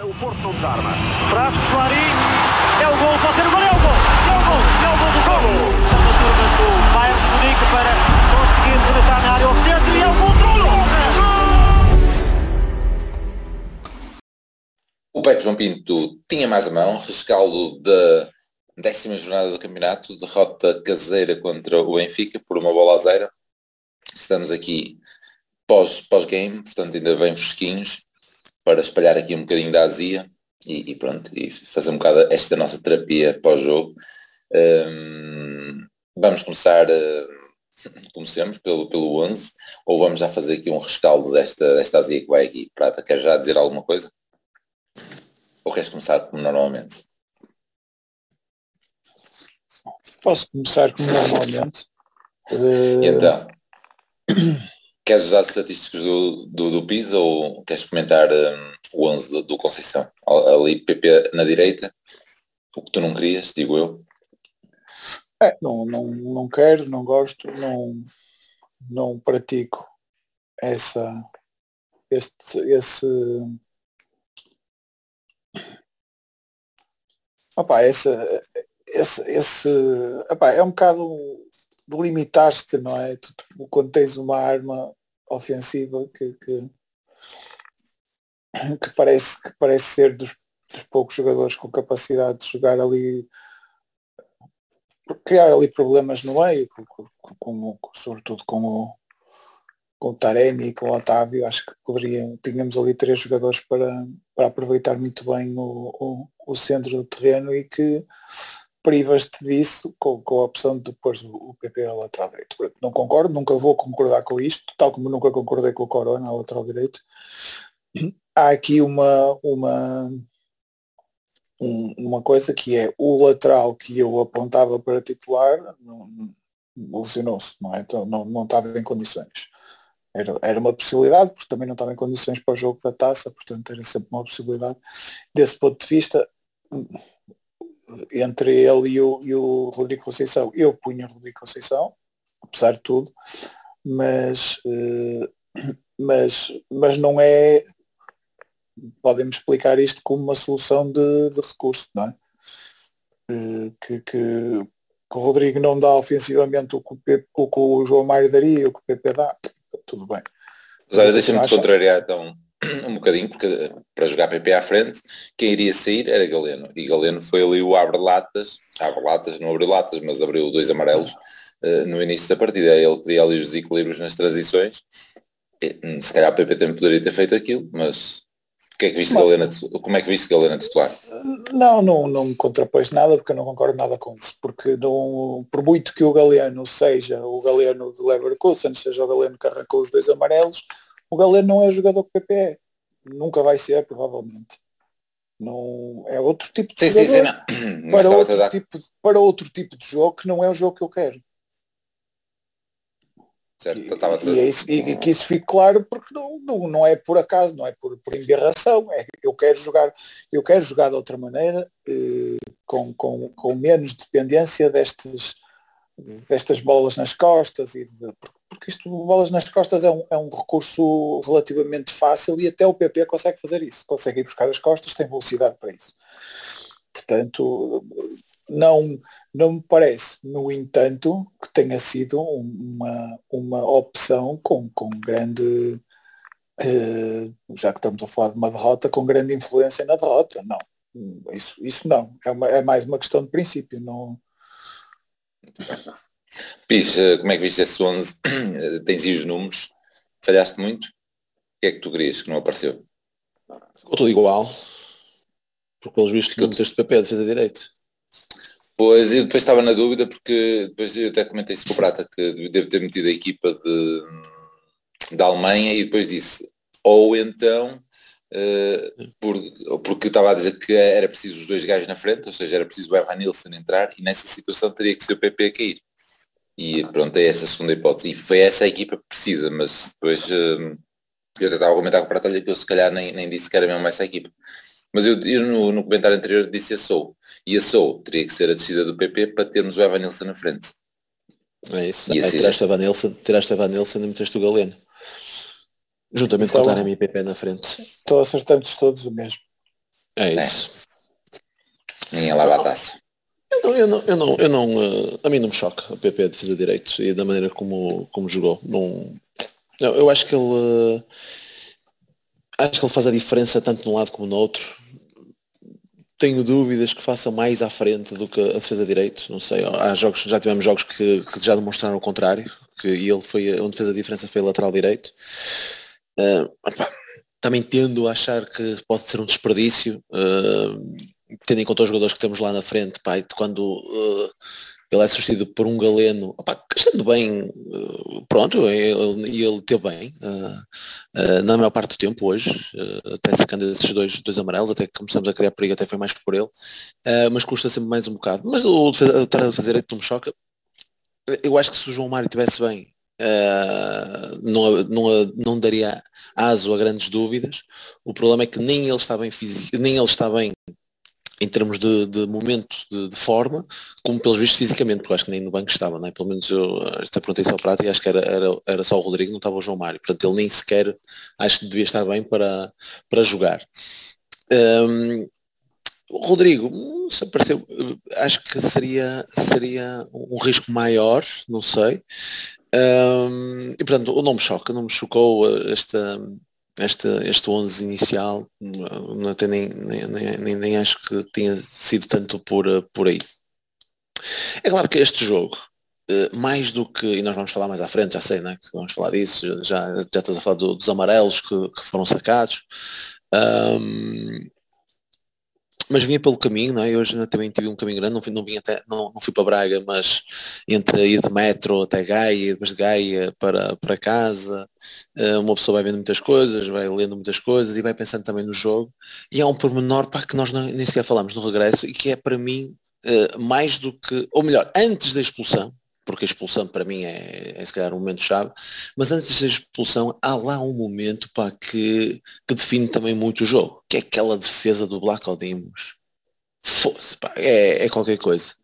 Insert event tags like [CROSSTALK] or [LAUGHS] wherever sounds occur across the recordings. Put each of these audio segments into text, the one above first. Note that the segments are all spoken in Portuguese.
O Porto não desarma. Traz Soares, é o gol, pode ser o gol, é o gol, é o gol, é o gol do gol. Está na turma do Bayern de Munique para conseguir rematar na área ao centro e é o gol O Beto João Pinto tinha mais a mão, rescaldo da décima jornada do campeonato, derrota caseira contra o Benfica por uma bola a zero. Estamos aqui pós-game, pós portanto ainda bem fresquinhos, para espalhar aqui um bocadinho da azia e, e pronto, e fazer um bocado esta nossa terapia pós-jogo. Um, vamos começar, uh, como sempre, pelo, pelo 11, ou vamos já fazer aqui um rescaldo desta, desta azia que vai aqui. Prata, queres já dizer alguma coisa? Ou queres começar como normalmente? Posso começar como normalmente. Uh... Então, queres usar as estatísticas do, do, do PISA ou queres comentar um, o 11 do, do, Conceição? Ali PP na direita, o que tu não querias, digo eu. É, não, não, não quero, não gosto, não, não pratico essa, este, esse Opa, esse, esse, esse opa, é um bocado delimitar-te, não é? Tu, quando tens uma arma ofensiva que, que, que, parece, que parece ser dos, dos poucos jogadores com capacidade de jogar ali criar ali problemas no meio, com, com, com, sobretudo com o, com o Taremi e com o Otávio, acho que poderiam, tínhamos ali três jogadores para, para aproveitar muito bem o, o, o centro do terreno e que privas-te disso com, com, a opção de pôr o, PP ao lateral direito. Não concordo, nunca vou concordar com isto, tal como nunca concordei com o Corona ao lateral direito. [CLEARS THROAT] Há aqui uma, uma, um, uma coisa que é o lateral que eu apontava para titular lesionou-se, não é? Então, não, não estava em condições. Era, era uma possibilidade, porque também não estava em condições para o jogo da taça, portanto era sempre uma possibilidade. Desse ponto de vista, entre ele e o, e o Rodrigo Conceição, eu punha o Rodrigo Conceição, apesar de tudo, mas, uh, mas, mas não é, podemos explicar isto como uma solução de, de recurso, não é? Uh, que, que, que, o Rodrigo não dá ofensivamente o que o, Pepe, o, que o João Mário daria, o que o PP dá, tudo bem. Mas olha, deixa-me te contrariar então [CLEARS THROAT] um bocadinho, porque para jogar PP à frente, quem iria sair era Galeno. E Galeno foi ali o abre-latas, abre-latas, não abriu latas, mas abriu dois amarelos uh, no início da partida. Ele queria ali os desequilíbrios nas transições. E, hum, se calhar o PP também poderia ter feito aquilo, mas que é que viste Galena, como é que viste Galena titular? Não, não, não me contrapôs nada porque eu não concordo nada com isso. Porque não, por muito que o Galeno seja o Galeno de Leverkusen, seja o Galeno que arrancou os dois amarelos, o Galeno não é jogador que PP é. Nunca vai ser, provavelmente. Não, é outro tipo de sim, jogador sim, sim, [CLEARS THROAT] para, outro tipo, para outro tipo de jogo que não é o jogo que eu quero. Certo, e, então e, é isso, e, que isso fique claro porque não, não, não é por acaso, não é por, por embarração, é eu quero jogar, eu quero jogar de outra maneira, eh, com, com, com menos dependência destes, destas bolas nas costas, e de, porque isto bolas nas costas é um, é um recurso relativamente fácil e até o PP consegue fazer isso, consegue ir buscar as costas, tem velocidade para isso. Portanto, não, não me parece, no entanto, que tenha sido uma, uma opção com, com grande, eh, já que estamos a falar de uma derrota, com grande influência na derrota. Não, isso, isso não. É, uma, é mais uma questão de princípio. Não... Pis, eh, como é que viste esse 11? [COUGHS] Tens aí os números? Falhaste muito? O que é que tu querias que não apareceu? Ficou tudo igual. Porque pelos vistos que meteste papel de defesa direito. Pois, eu depois estava na dúvida porque depois eu até comentei isso com o Prata, que devo ter metido a equipa de, da Alemanha e depois disse, ou então, uh, por, porque estava a dizer que era preciso os dois gajos na frente, ou seja, era preciso o Evan Nilsson entrar e nessa situação teria que ser o PP a cair. E pronto, é essa a segunda hipótese. E foi essa a equipa que precisa, mas depois uh, eu até estava a comentar com o Prata, olha que eu se calhar nem, nem disse que era mesmo essa equipa. Mas eu, eu no, no, comentário anterior disse a Sou. E a Sou teria que ser a descida do PP para termos o Evan Nilsson na frente. É isso. E assim tiraste, a Van Nilsson, tiraste a Van Nilsson e meteste o Galeno. Juntamente então, com o Taremi e PP na frente. Estou acertando todos o mesmo. É isso. É. Ninguém lava a taça. Eu não, eu não, eu não, eu não uh, a mim não me choca o PP de defesa de direito e da maneira como, como jogou. Não, eu, eu acho que ele uh, acho que ele faz a diferença tanto num lado como no outro. Tenho dúvidas que faça mais à frente do que a defesa de direito. Não sei, há jogos, já tivemos jogos que, que já demonstraram o contrário, que ele foi onde fez a diferença foi lateral direito. Uh, também tendo a achar que pode ser um desperdício. Uh, tendo em conta os jogadores que temos lá na frente, pá, quando uh, ele é substituído por um galeno, opa, estando bem, uh, pronto, ele, ele teve bem, uh, na maior parte do tempo hoje, até sacando esses dois, dois amarelos, até que começamos a criar perigo, até foi mais por ele, mas custa sempre mais um bocado. Mas o estar a fazer não me choca. Eu acho que se o João Mário estivesse bem, não, não, não daria aso a grandes dúvidas. O problema é que nem ele está bem físico, nem ele está bem em termos de, de momento de, de, forma, como pelos vistos fisicamente, porque acho que nem no banco estava, não é? Pelo menos eu esta perguntei só para e acho que era, era, era só o Rodrigo, não estava o João Mário. Portanto, ele nem sequer acho que devia estar bem para, para jogar. Um, Rodrigo, se apareceu, acho que seria, seria um risco maior, não sei. Um, e portanto, não me choca, não me chocou esta, este, este 11 inicial, não até nem, nem, nem, nem, acho que tenha sido tanto por, por aí. É claro que este jogo, eh, mais do que, e nós vamos falar mais à frente, já sei, né, que vamos falar disso, já, já estás a falar do, dos amarelos que, que foram sacados, um, mas vinha pelo caminho, não é? Hoje também tive um caminho grande, não, fui, não, vim até, não, não fui para Braga, mas entre ir de metro até Gaia, depois de Gaia para, para casa, eh, uma pessoa vai vendo muitas coisas, vai lendo muitas coisas e vai pensando também no jogo. E há um pormenor para que nós não, nem sequer falamos no regresso e que é para mim eh, mais do que, ou melhor, antes da expulsão, porque a expulsão para mim é, é se calhar um momento chave, mas antes da expulsão há lá um momento pá, que, que define também muito o jogo, que é aquela defesa do Black Odimos. Foda-se, é, é qualquer coisa.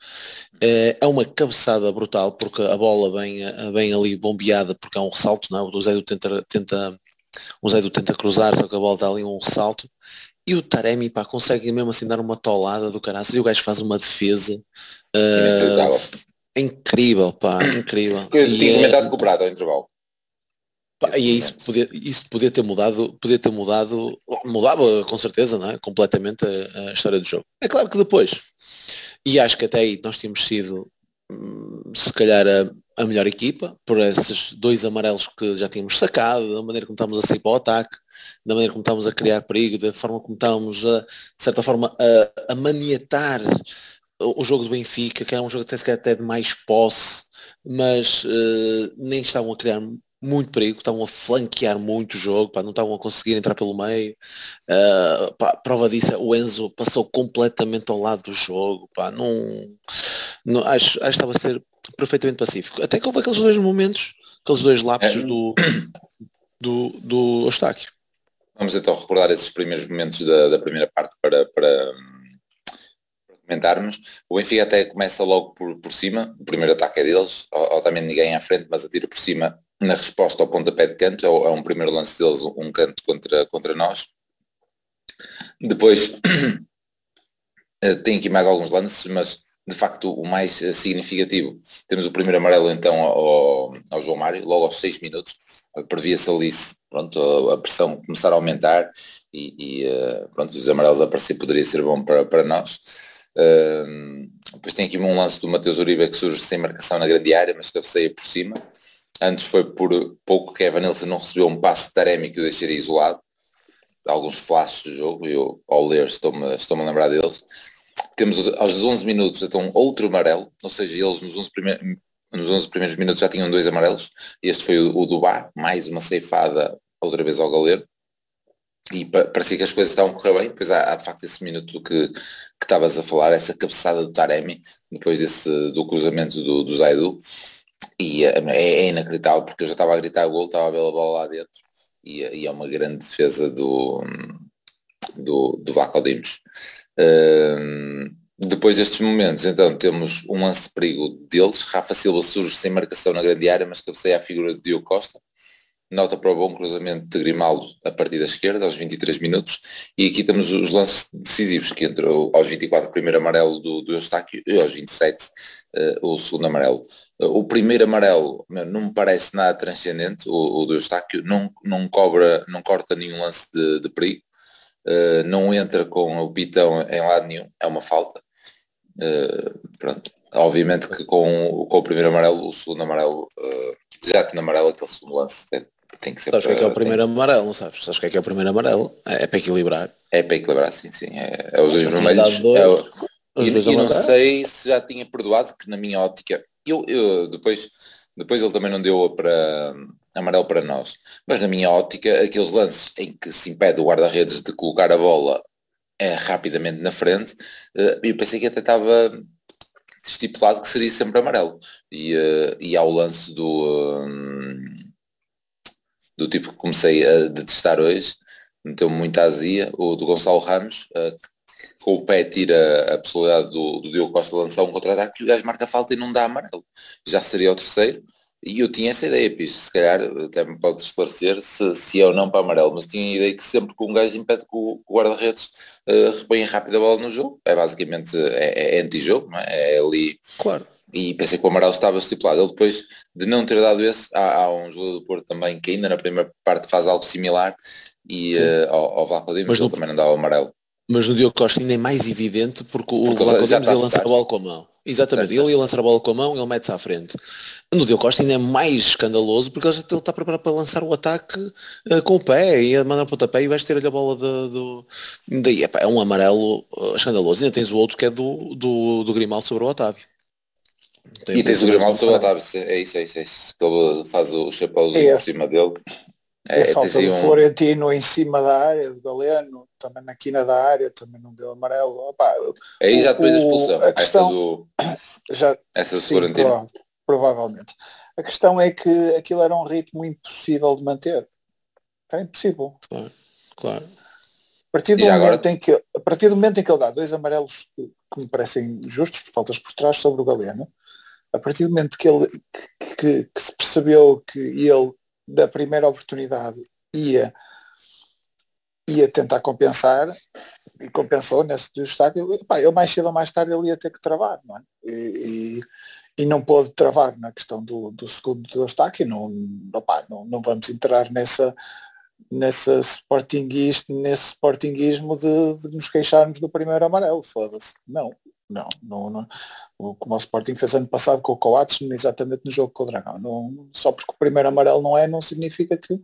É, é, uma cabeçada brutal, porque a bola vem, vem ali bombeada, porque é um ressalto, não é? O Zé tenta, tenta, o Zé tenta cruzar, só que a bola está ali um ressalto. E o Taremi pá, consegue mesmo assim dar uma tolada do caraças e o gajo faz uma defesa. Uh, incrível, pá, incrível. Eu tinha é... comentado com o Prado ao intervalo. Pá, e é isso podia, isso podia ter mudado, podia ter mudado, mudava com certeza, não é? completamente a, a, história do jogo. É claro que depois, e acho que até aí nós tínhamos sido hum, se calhar a, a melhor equipa, por esses dois amarelos que já tínhamos sacado, da maneira como estávamos a sair para o ataque, da maneira como estávamos a criar perigo, da forma como estávamos a, de certa forma, a, a maniatar o jogo do Benfica, que era um jogo até, até de mais posse, mas uh, nem estavam a criar muito perigo, estavam a flanquear muito o jogo, pá, não estavam a conseguir entrar pelo meio. Uh, pá, prova disso, o Enzo passou completamente ao lado do jogo, pá, não, não acho, acho que estava a ser perfeitamente pacífico. Até que houve aqueles dois momentos, aqueles dois lapsos é. do, do, do Eustáquio. Vamos então recordar esses primeiros momentos da, da primeira parte para, para comentarmos. O Benfica até começa logo por, por cima, o primeiro ataque é deles, também ninguém à frente, mas atira por cima na resposta ao pontapé de canto, é, é um primeiro lance deles, um canto contra, contra nós. Depois [CLEARS THROAT] eh, tem aqui mais alguns lances, mas de facto o mais eh, significativo, temos o primeiro amarelo então ao, ao João Mário, logo aos 6 minutos, previa-se ali pronto, a pressão começar a aumentar e, e eh, pronto, os amarelos aparecer poderia ser bom para, para nós depois tem aqui um lance do Matheus Uribe que surge sem marcação na grande área, mas cabeceia por cima. Antes foi por pouco que Evan Nilsson não recebeu um passe de Taremi que o deixaria isolado. Alguns flashes do jogo, eu ao ler estou-me estou a lembrar deles. Temos aos 11 minutos então outro amarelo, ou seja, eles nos 11 primeiros, nos 11 primeiros minutos já tinham dois amarelos. Este foi o, o Bar, mais uma ceifada outra vez ao goleiro e parecia que as coisas estavam a correr bem, depois há, há de facto esse minuto que, que estavas a falar, essa cabeçada do Taremi, depois desse, do cruzamento do, do Zaidu, e é, é, é inacreditável, porque eu já estava a gritar gol, estava a ver a bola lá dentro, e, e é uma grande defesa do, do, do Vaco Dimos. Um, depois destes momentos, então, temos um lance de perigo deles, Rafa Silva surge sem marcação na grande área, mas cabeceia a figura de Diogo Costa, nota para o bom cruzamento de Grimaldo a partir da esquerda, aos 23 minutos, e aqui temos os lances decisivos, que entrou aos 24 o primeiro amarelo do, do Eustáquio e aos 27 uh, o segundo amarelo. Uh, o primeiro amarelo não me parece nada transcendente, o, o do Eustáquio não, não, cobra, não corta nenhum lance de, de perigo, uh, não entra com o pitão em lado nenhum, é uma falta. pronto. Obviamente que com, com o primeiro amarelo, o segundo amarelo, já que no amarelo aquele segundo lance tem que ser sabes o que é, que é o primeiro tem... amarelo, não sabes? Sabes o que é que é o primeiro amarelo? É, é para equilibrar. É para equilibrar, sim, sim. É, é os dois vermelhos. É o... E, e não sei se já tinha perdoado, que na minha ótica, eu, eu depois, depois ele também não deu para amarelo para nós, mas na minha ótica, aqueles lances em que se impede o guarda-redes de colocar a bola é, rapidamente na frente, eh, eu pensei que até estava estipulado que seria sempre amarelo. E, uh, e ao lance do, um, do tipo que comecei a detestar hoje, meteu-me muita azia, o do Gonçalo Ramos, uh, que com o pé tira a possibilidade do, do Diogo Costa lançar um contra-ataque e o gajo marca falta e não dá amarelo. Já seria o terceiro. E eu tinha essa ideia, Pis, se calhar até me pode esclarecer se, se é ou não para amarelo, mas tinha a ideia que sempre que um gajo impede que o, o guarda-redes uh, reponha rápido a bola no jogo, é basicamente é, é anti-jogo, é? é ali claro e pensei que o amarelo estava estipulado. Ele depois de não ter dado esse, há, há um jogador do Porto também que ainda na primeira parte faz algo similar e uh, ao, ao Vlaco Dimos, mas ele também não dá o amarelo. Mas no Diogo Costa ainda é mais evidente porque o porque Vlaco Dimos ia lançar a bola com a mão. Exatamente, certo. ele ia lançar a bola com a mão ele mete-se à frente. No Diogo Costa ainda é mais escandaloso porque ele já está preparado para lançar o ataque uh, com o pé e a mandar o pontapé e vais ter-lhe a bola de, do... Daí, é um amarelo uh, escandaloso. E ainda tens o outro que é do, do, do Grimal sobre o Otávio. Tem e tens o Grimaldo sobre o Otávio, é isso, é isso, é isso. Ele faz o chapéuzinho é por cima dele. É, é falta do um... Florentino em cima da área, do Galeno, também na quina da área, também não deu amarelo. Opa, Aí já depois da expulsão, a questão, essa do, [COUGHS] já, essa do sim, Florentino. provavelmente. A questão é que aquilo era um ritmo impossível de manter. É impossível. Claro, claro. A partir, do momento agora... em que, a partir do momento em que ele dá dois amarelos que me parecem justos, faltas por trás sobre o Galeno, a partir do momento que ele que, que, que se percebeu que ele da primeira oportunidade ia ia tentar compensar e compensou nesse destaque, pá, ele mais cedo ou mais tarde ele ia ter que travar, não é? E, e, e não pôde travar na questão do, do segundo destaque, não, não, não vamos entrar nessa nessa nesse sportinguismo de, de nos queixarmos do primeiro amarelo, foda-se. Não, não, não, não, como o Sporting fez ano passado com o Coates, exatamente no jogo com o Dragão. Não, só porque o primeiro amarelo não é, não significa que,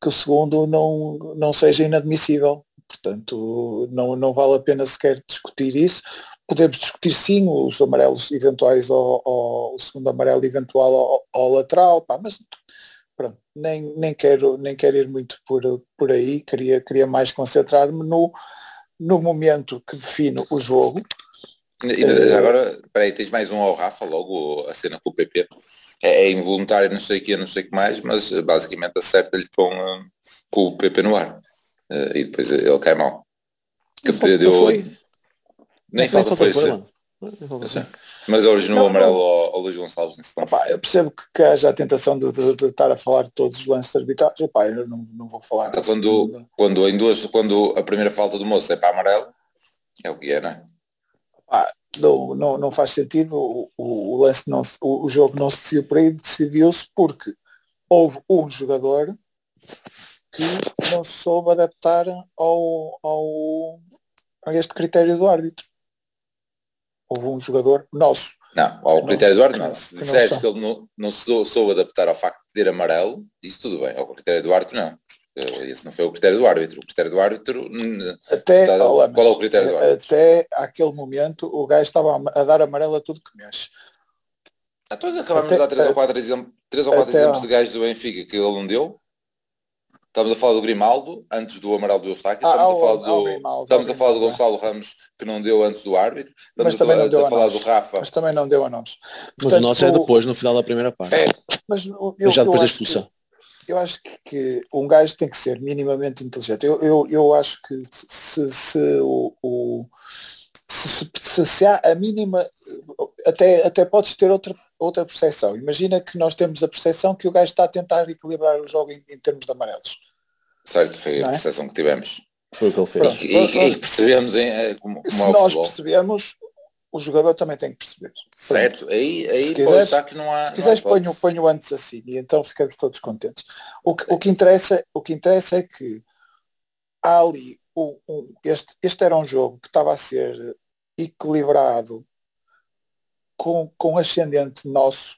que o segundo não, não seja inadmissível. Portanto, não, não vale a pena sequer discutir isso. Podemos discutir sim os amarelos eventuais ao o segundo amarelo eventual ao, ao lateral, pá, mas pronto, nem, nem, quero, nem quero ir muito por, por aí, queria, queria mais concentrar-me no, no momento que define o jogo, Uh, agora, peraí, tens mais um ao Rafa, logo a cena com o PP. É, é involuntário, não sei o que, não sei o que mais, mas eh, basicamente acerta-lhe com, uh, com o PP no ar. Uh, e depois ele cai mal. Que falta deu... foi. Nem falta foi, foi, foi Mas originou o amarelo ao, ao Luís Gonçalves nesse lance. Opa, eu percebo que, que haja a tentação de, de, de, estar a falar de todos os lances arbitrais. Opa, eu não, não vou falar. Então, quando, quando, em duas, quando a primeira falta do moço é para amarelo, é o que é, não é? Ah, não, não, não faz sentido, o, o, lance não, o, jogo não se decidiu por aí, decidiu-se porque houve um jogador que não soube adaptar ao, ao, a este critério do árbitro. Houve um jogador nosso. Não, ao critério do árbitro não. Se disseres que ele não, não se soube adaptar ao facto de ter amarelo, isso tudo bem. Ao critério do árbitro não. Eh, esse não foi o critério do árbitro. O critério do árbitro. Até, está, olá, qual é o critério do árbitro? Até aquele momento o gajo estava a dar amarelo a tudo que mexe. Então acabámos de dar 3 ou 4 exemplos, três ou quatro exemplos de gajos do Benfica que ele não deu. Estamos a falar do Grimaldo, antes do amarelo do Eustáquio. Estamos, ah, a, falar do, Grimaldo, estamos a falar do Gonçalo Ramos, que não deu antes do árbitro. Estamos mas também não deu a, a falar do Rafa. Mas também não deu a nós. Portanto, mas o nosso é depois, no final da primeira parte. É, mas eu, já depois da expulsão. Que, eu acho que um gajo tem que ser minimamente inteligente. Eu, eu, eu acho que se, se, o, o se, se, se, há a mínima, até, até podes ter outra, outra percepção. Imagina que nós temos a percepção que o gajo está a tentar equilibrar o jogo em, em termos de amarelos. Certo, foi a é? percepção que tivemos. Foi o que ele fez. E, e, e percebemos em, eh, como, como Se é nós percebemos, o jogador também tem que perceber. Certo, aí, aí se quiseres, que não há. Se quiseres ponho, ponho antes assim e então ficamos todos contentes. O que, o que, interessa, o que interessa é que há ali um, um, este, este era um jogo que estava a ser equilibrado com, com ascendente nosso.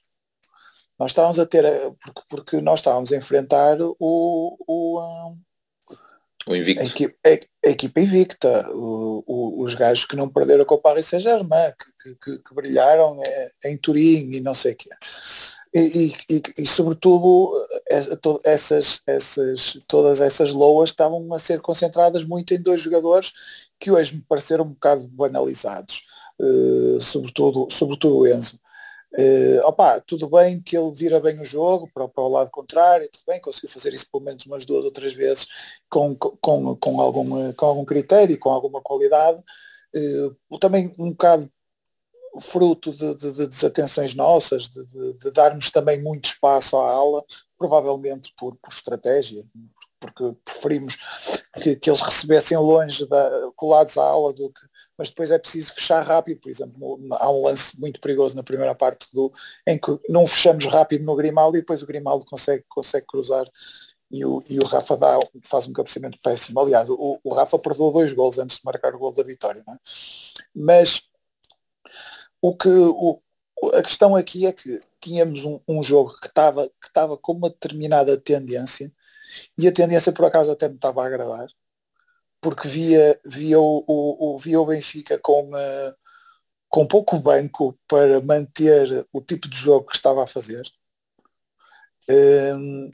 Nós estávamos a ter, porque, porque nós estávamos a enfrentar o, o, o invicto. A equipa, a, equipa invicta, o, o, os gajos que não perderam com o Paris Saint-Germain, que, que, que, brilharam em Turim e não sei o quê. E, e, e, sobretudo essas, essas, todas essas loas estavam a ser concentradas muito em dois jogadores que hoje me pareceram um bocado banalizados, uh, sobretudo, sobretudo o Enzo. Uh, opa, tudo bem que ele vira bem o jogo para, para o lado contrário, tudo bem, conseguiu fazer isso pelo menos umas duas ou três vezes com, com, com, algum, com algum critério e com alguma qualidade. Uh, também um bocado fruto de, de, de desatenções nossas, de, de, darmos também muito espaço à aula, provavelmente por, por estratégia, porque preferimos que, que eles recebessem longe, da, colados à aula do que mas depois é preciso fechar rápido, por exemplo, há um lance muito perigoso na primeira parte do, em que não fechamos rápido no Grimaldo e depois o Grimaldo consegue, consegue cruzar e o, e o Rafa dá, faz um cabeceamento péssimo. Aliás, o, o Rafa perdoou dois gols antes de marcar o gol da vitória. É? Mas o que o, a questão aqui é que tínhamos um, um jogo que estava que com uma determinada tendência e a tendência por acaso até me estava a agradar porque via, via, o, o, via o Benfica com, com pouco banco para manter o tipo de jogo que estava a fazer. Um,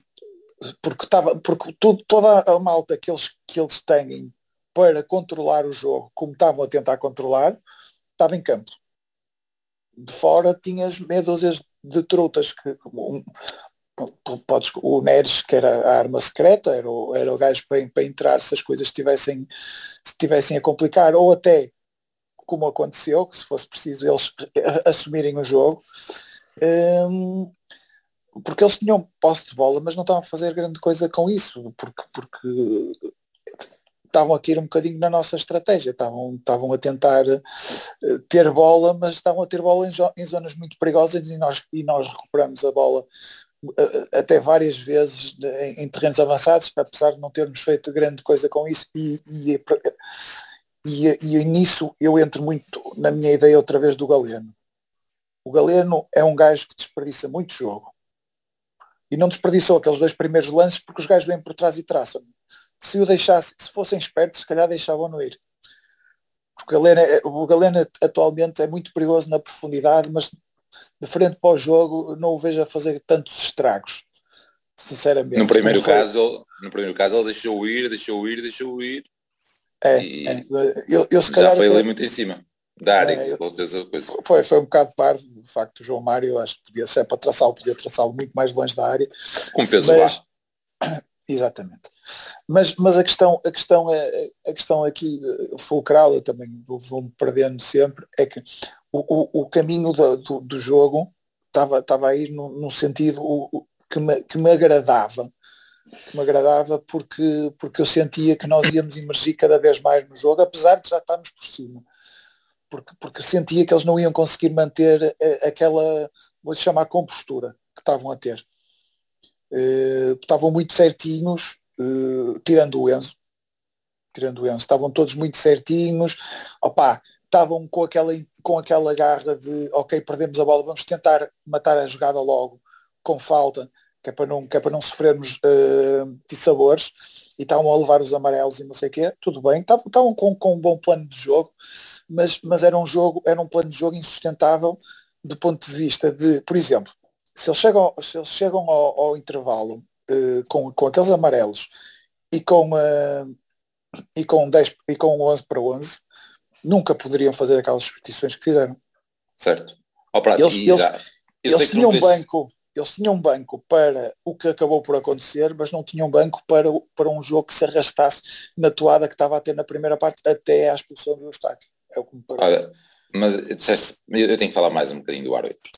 porque, estava, porque tudo, toda a malta que eles, que eles têm para controlar o jogo, como estavam a tentar controlar, estava em campo. De fora tinhas meia dúzia de trutas que podes, o Neres, que era a arma secreta, era o, era o gajo para, para entrar se as coisas estivessem, estivessem a complicar, ou até, como aconteceu, que se fosse preciso eles assumirem o jogo, um, porque eles tinham posse de bola, mas não estavam a fazer grande coisa com isso, porque, porque estavam a cair um bocadinho na nossa estratégia, estavam, estavam a tentar uh, ter bola, mas estavam a ter bola em, em, zonas muito perigosas e nós, e nós recuperamos a bola até várias vezes em, terrenos avançados, apesar de não termos feito grande coisa com isso, e, e, e, e, nisso eu entro muito na minha ideia outra vez do Galeno. O Galeno é um gajo que desperdiça muito jogo. E não desperdiçou aqueles dois primeiros lances porque os gajos vêm por trás e traçam. Se o deixasse, se fossem espertos, se calhar deixavam-no ir. Porque o Galeno, é, o Galeno atualmente é muito perigoso na profundidade, mas de frente para o jogo, não o vejo a fazer tantos estragos. Sinceramente. No primeiro caso, no primeiro caso ele deixou ir, deixou ir, deixou ir. É, é. Eu, eu, se já foi ali muito em cima da área, é, Foi, foi um bocado parvo, de facto, o João Mário, acho que podia ser para traçá-lo, podia traçá-lo muito mais longe da área. Como fez mas, o [COUGHS] Exatamente. Mas, mas a, questão, a, questão é, a questão aqui eh, fulcral, eu também vou-me perdendo sempre, é que o, o, caminho do, do, do, jogo estava, estava a ir no sentido que me, que me agradava. Que me agradava porque, porque eu sentia que nós íamos emergir cada vez mais no jogo, apesar de já estarmos por cima. Porque, porque eu sentia que eles não iam conseguir manter eh, aquela, vou chamar compostura que estavam a ter Uh, estavam muito certinhos, uh, tirando o Enzo, tirando o Enzo, estavam todos muito certinhos, opá, estavam com aquela, com aquela garra de ok, perdemos a bola, vamos tentar matar a jogada logo, com falta, que é para não, que é para não sofrermos uh, dissabores, e estavam a levar os amarelos e não sei o quê, tudo bem, estavam, estavam com, com um bom plano de jogo, mas, mas era um jogo, era um plano de jogo insustentável do ponto de vista de, por exemplo, se eles chegam, se eles chegam ao, ao intervalo uh, com, com aqueles amarelos e com, uh, e, com 10, e com 11 para 11, nunca poderiam fazer aquelas substituições que fizeram. Certo. Prato, eles, eles, eles tinham um banco, eles tinham um banco para o que acabou por acontecer, mas não tinham banco para, para um jogo que se arrastasse na toada que estava a ter na primeira parte até à expulsão do Eustáquio. É o que me parece. Olha, mas eu tenho que falar mais um bocadinho do árbitro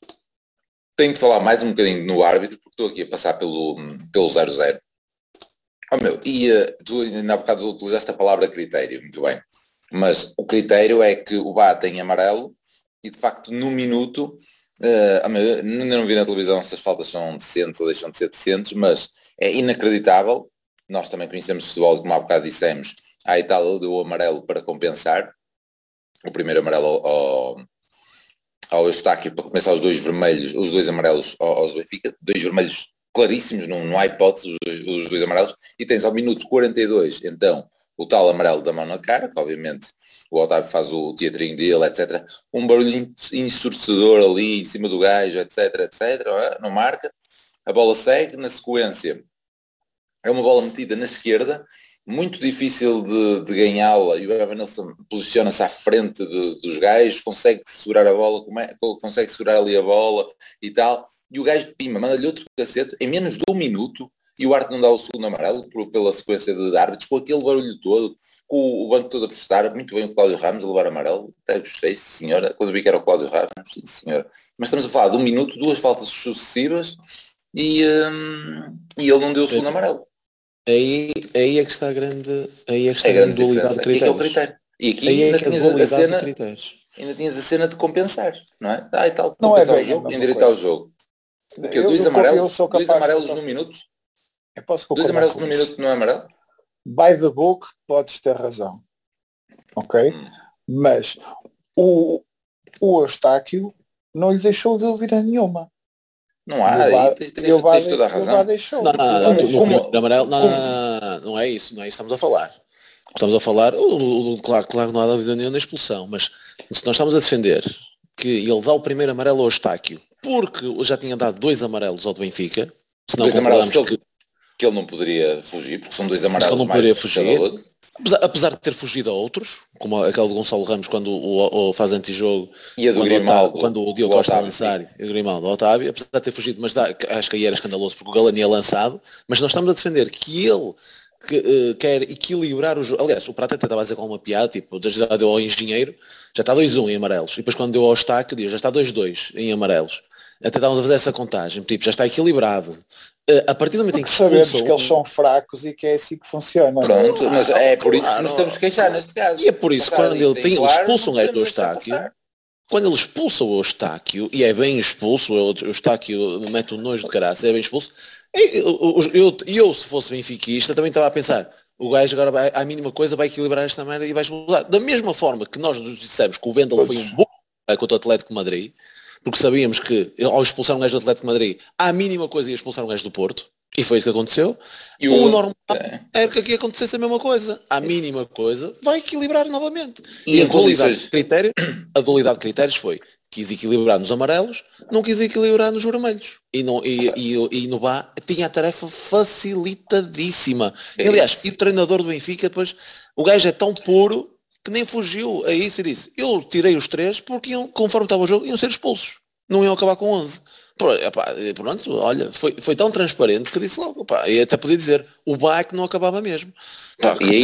tenho de falar mais um bocadinho no árbitro, porque estou aqui a passar pelo 0-0. Pelo 0 oh, meu, e uh, tu ainda há bocado utilizaste a palavra critério, muito bem. Mas o critério é que o Bá tem amarelo e de facto no minuto, uh, não vi na televisão se as faltas são decentes ou deixam de ser decentes, mas é inacreditável. Nós também conhecemos futebol, como há bocado dissemos, a Itália deu o amarelo para compensar. O primeiro amarelo ao, ao Eustáquio para começar os dois vermelhos, os dois amarelos aos Benfica, dois vermelhos claríssimos, não, não há hipótese, os os dois amarelos, e tens ao minuto 42, então, o tal amarelo da mão na cara, que obviamente o Otávio faz o teatrinho dele, etc. Um barulho ensurdecedor ali em cima do gajo, etc, etc, é? não marca. A bola segue, na sequência é uma bola metida na esquerda, muito difícil de, de ganhá-la e o Evan Nelson posiciona-se à frente de, dos gajos, consegue segurar a bola, consegue segurar ali a bola e tal, e o gajo pima, manda-lhe outro cacete em menos de um minuto e o Arte não dá o segundo amarelo por, pela sequência de árbitros, com aquele barulho todo, com o banco todo a prestar, muito bem o Cláudio Ramos a levar amarelo, até gostei, senhora, quando vi que era o Cláudio Ramos, sim senhora, mas estamos a falar de um minuto, duas faltas sucessivas e, hum, e ele não deu o segundo amarelo. Aí, aí é que está a grande, aí é que está é a grande, dualidade de critérios. É, é o critério. E aqui aí ainda, é tinhas a, a cena, ainda tinhas a cena de compensar, não é? Ah, e tal, não é bem, o jogo, endireitar o jogo. Porque eu, dois eu, amarelos, dois amarelos no minuto? Eu posso dois amarelos no minuto não é amarelo? By the book, podes ter razão. Ok? Hum. Mas o, o Eustáquio não lhe deixou dúvida nenhuma. Não há, aí tens, tens, tens toda a razão. Não, não, não, como, amarelo, não, não, não, é isso, não é isso que estamos a falar. Estamos a falar, o, o, claro, claro, não há dúvida nenhuma na expulsão, mas se nós estamos a defender que ele dá o primeiro amarelo ao Estáquio, porque já tinha dado dois amarelos ao do Benfica, se não dois amarelos que, ele, que ele não poderia fugir, porque são dois amarelos ele não poderia fugir, apesar, apesar, de ter fugido a outros, como aquele de Gonçalo Ramos quando o, o faz antijogo e a do quando, Grimaldo, quando o Diogo Costa Otávio, lançar e o Grimaldo, o Otávio, apesar de ter fugido, mas dá, acho que aí era escandaloso porque o Galani é lançado, mas nós estamos a defender que ele que, uh, quer equilibrar o jogo. Aliás, o Prata até estava a dizer com uma piada, tipo, já deu ao engenheiro, já está 2-1 em amarelos. E depois quando deu ao Estaque, já está 2-2 em amarelos. Até estávamos a fazer essa contagem, tipo, já está equilibrado. Eh, a partir do momento Porque em que sabemos que eles são fracos e que é assim que funciona. Pronto, mas é por isso que nos temos que queixar neste caso. E é por isso que quando ele tem, claro, expulsa um gajo do Eustáquio, quando ele expulsa o Eustáquio, e é bem expulso, o Eustáquio mete um nojo de caraça, é bem expulso, eu, eu, eu, eu se fosse benfiquista também estava a pensar, o gajo agora vai, à mínima coisa vai equilibrar esta merda e vai expulsar. Da mesma forma que nós nos dissemos que o Vendel foi um bom contra o Atlético de Madrid, porque sabíamos que ao expulsar um gajo do Atlético de Madrid, à mínima coisa ia expulsar um gajo do Porto, e foi isso que aconteceu. E o, o normal é. era que aqui acontecesse a mesma coisa. À mínima coisa, vai equilibrar novamente. E, e a, dualidade de critérios, a dualidade de critérios foi quis equilibrar nos amarelos, não quis equilibrar nos vermelhos. E, não, e, e, e no Bá tinha a tarefa facilitadíssima. É Aliás, e o treinador do Benfica depois, o gajo é tão puro que nem fugiu a isso e disse, eu tirei os três porque iam, conforme estava o jogo, iam ser expulsos. Não iam acabar com 11. Pronto, olha, foi, foi tão transparente que disse logo, epá, e até podia dizer, o Bá é que não acabava mesmo. Pá, e aí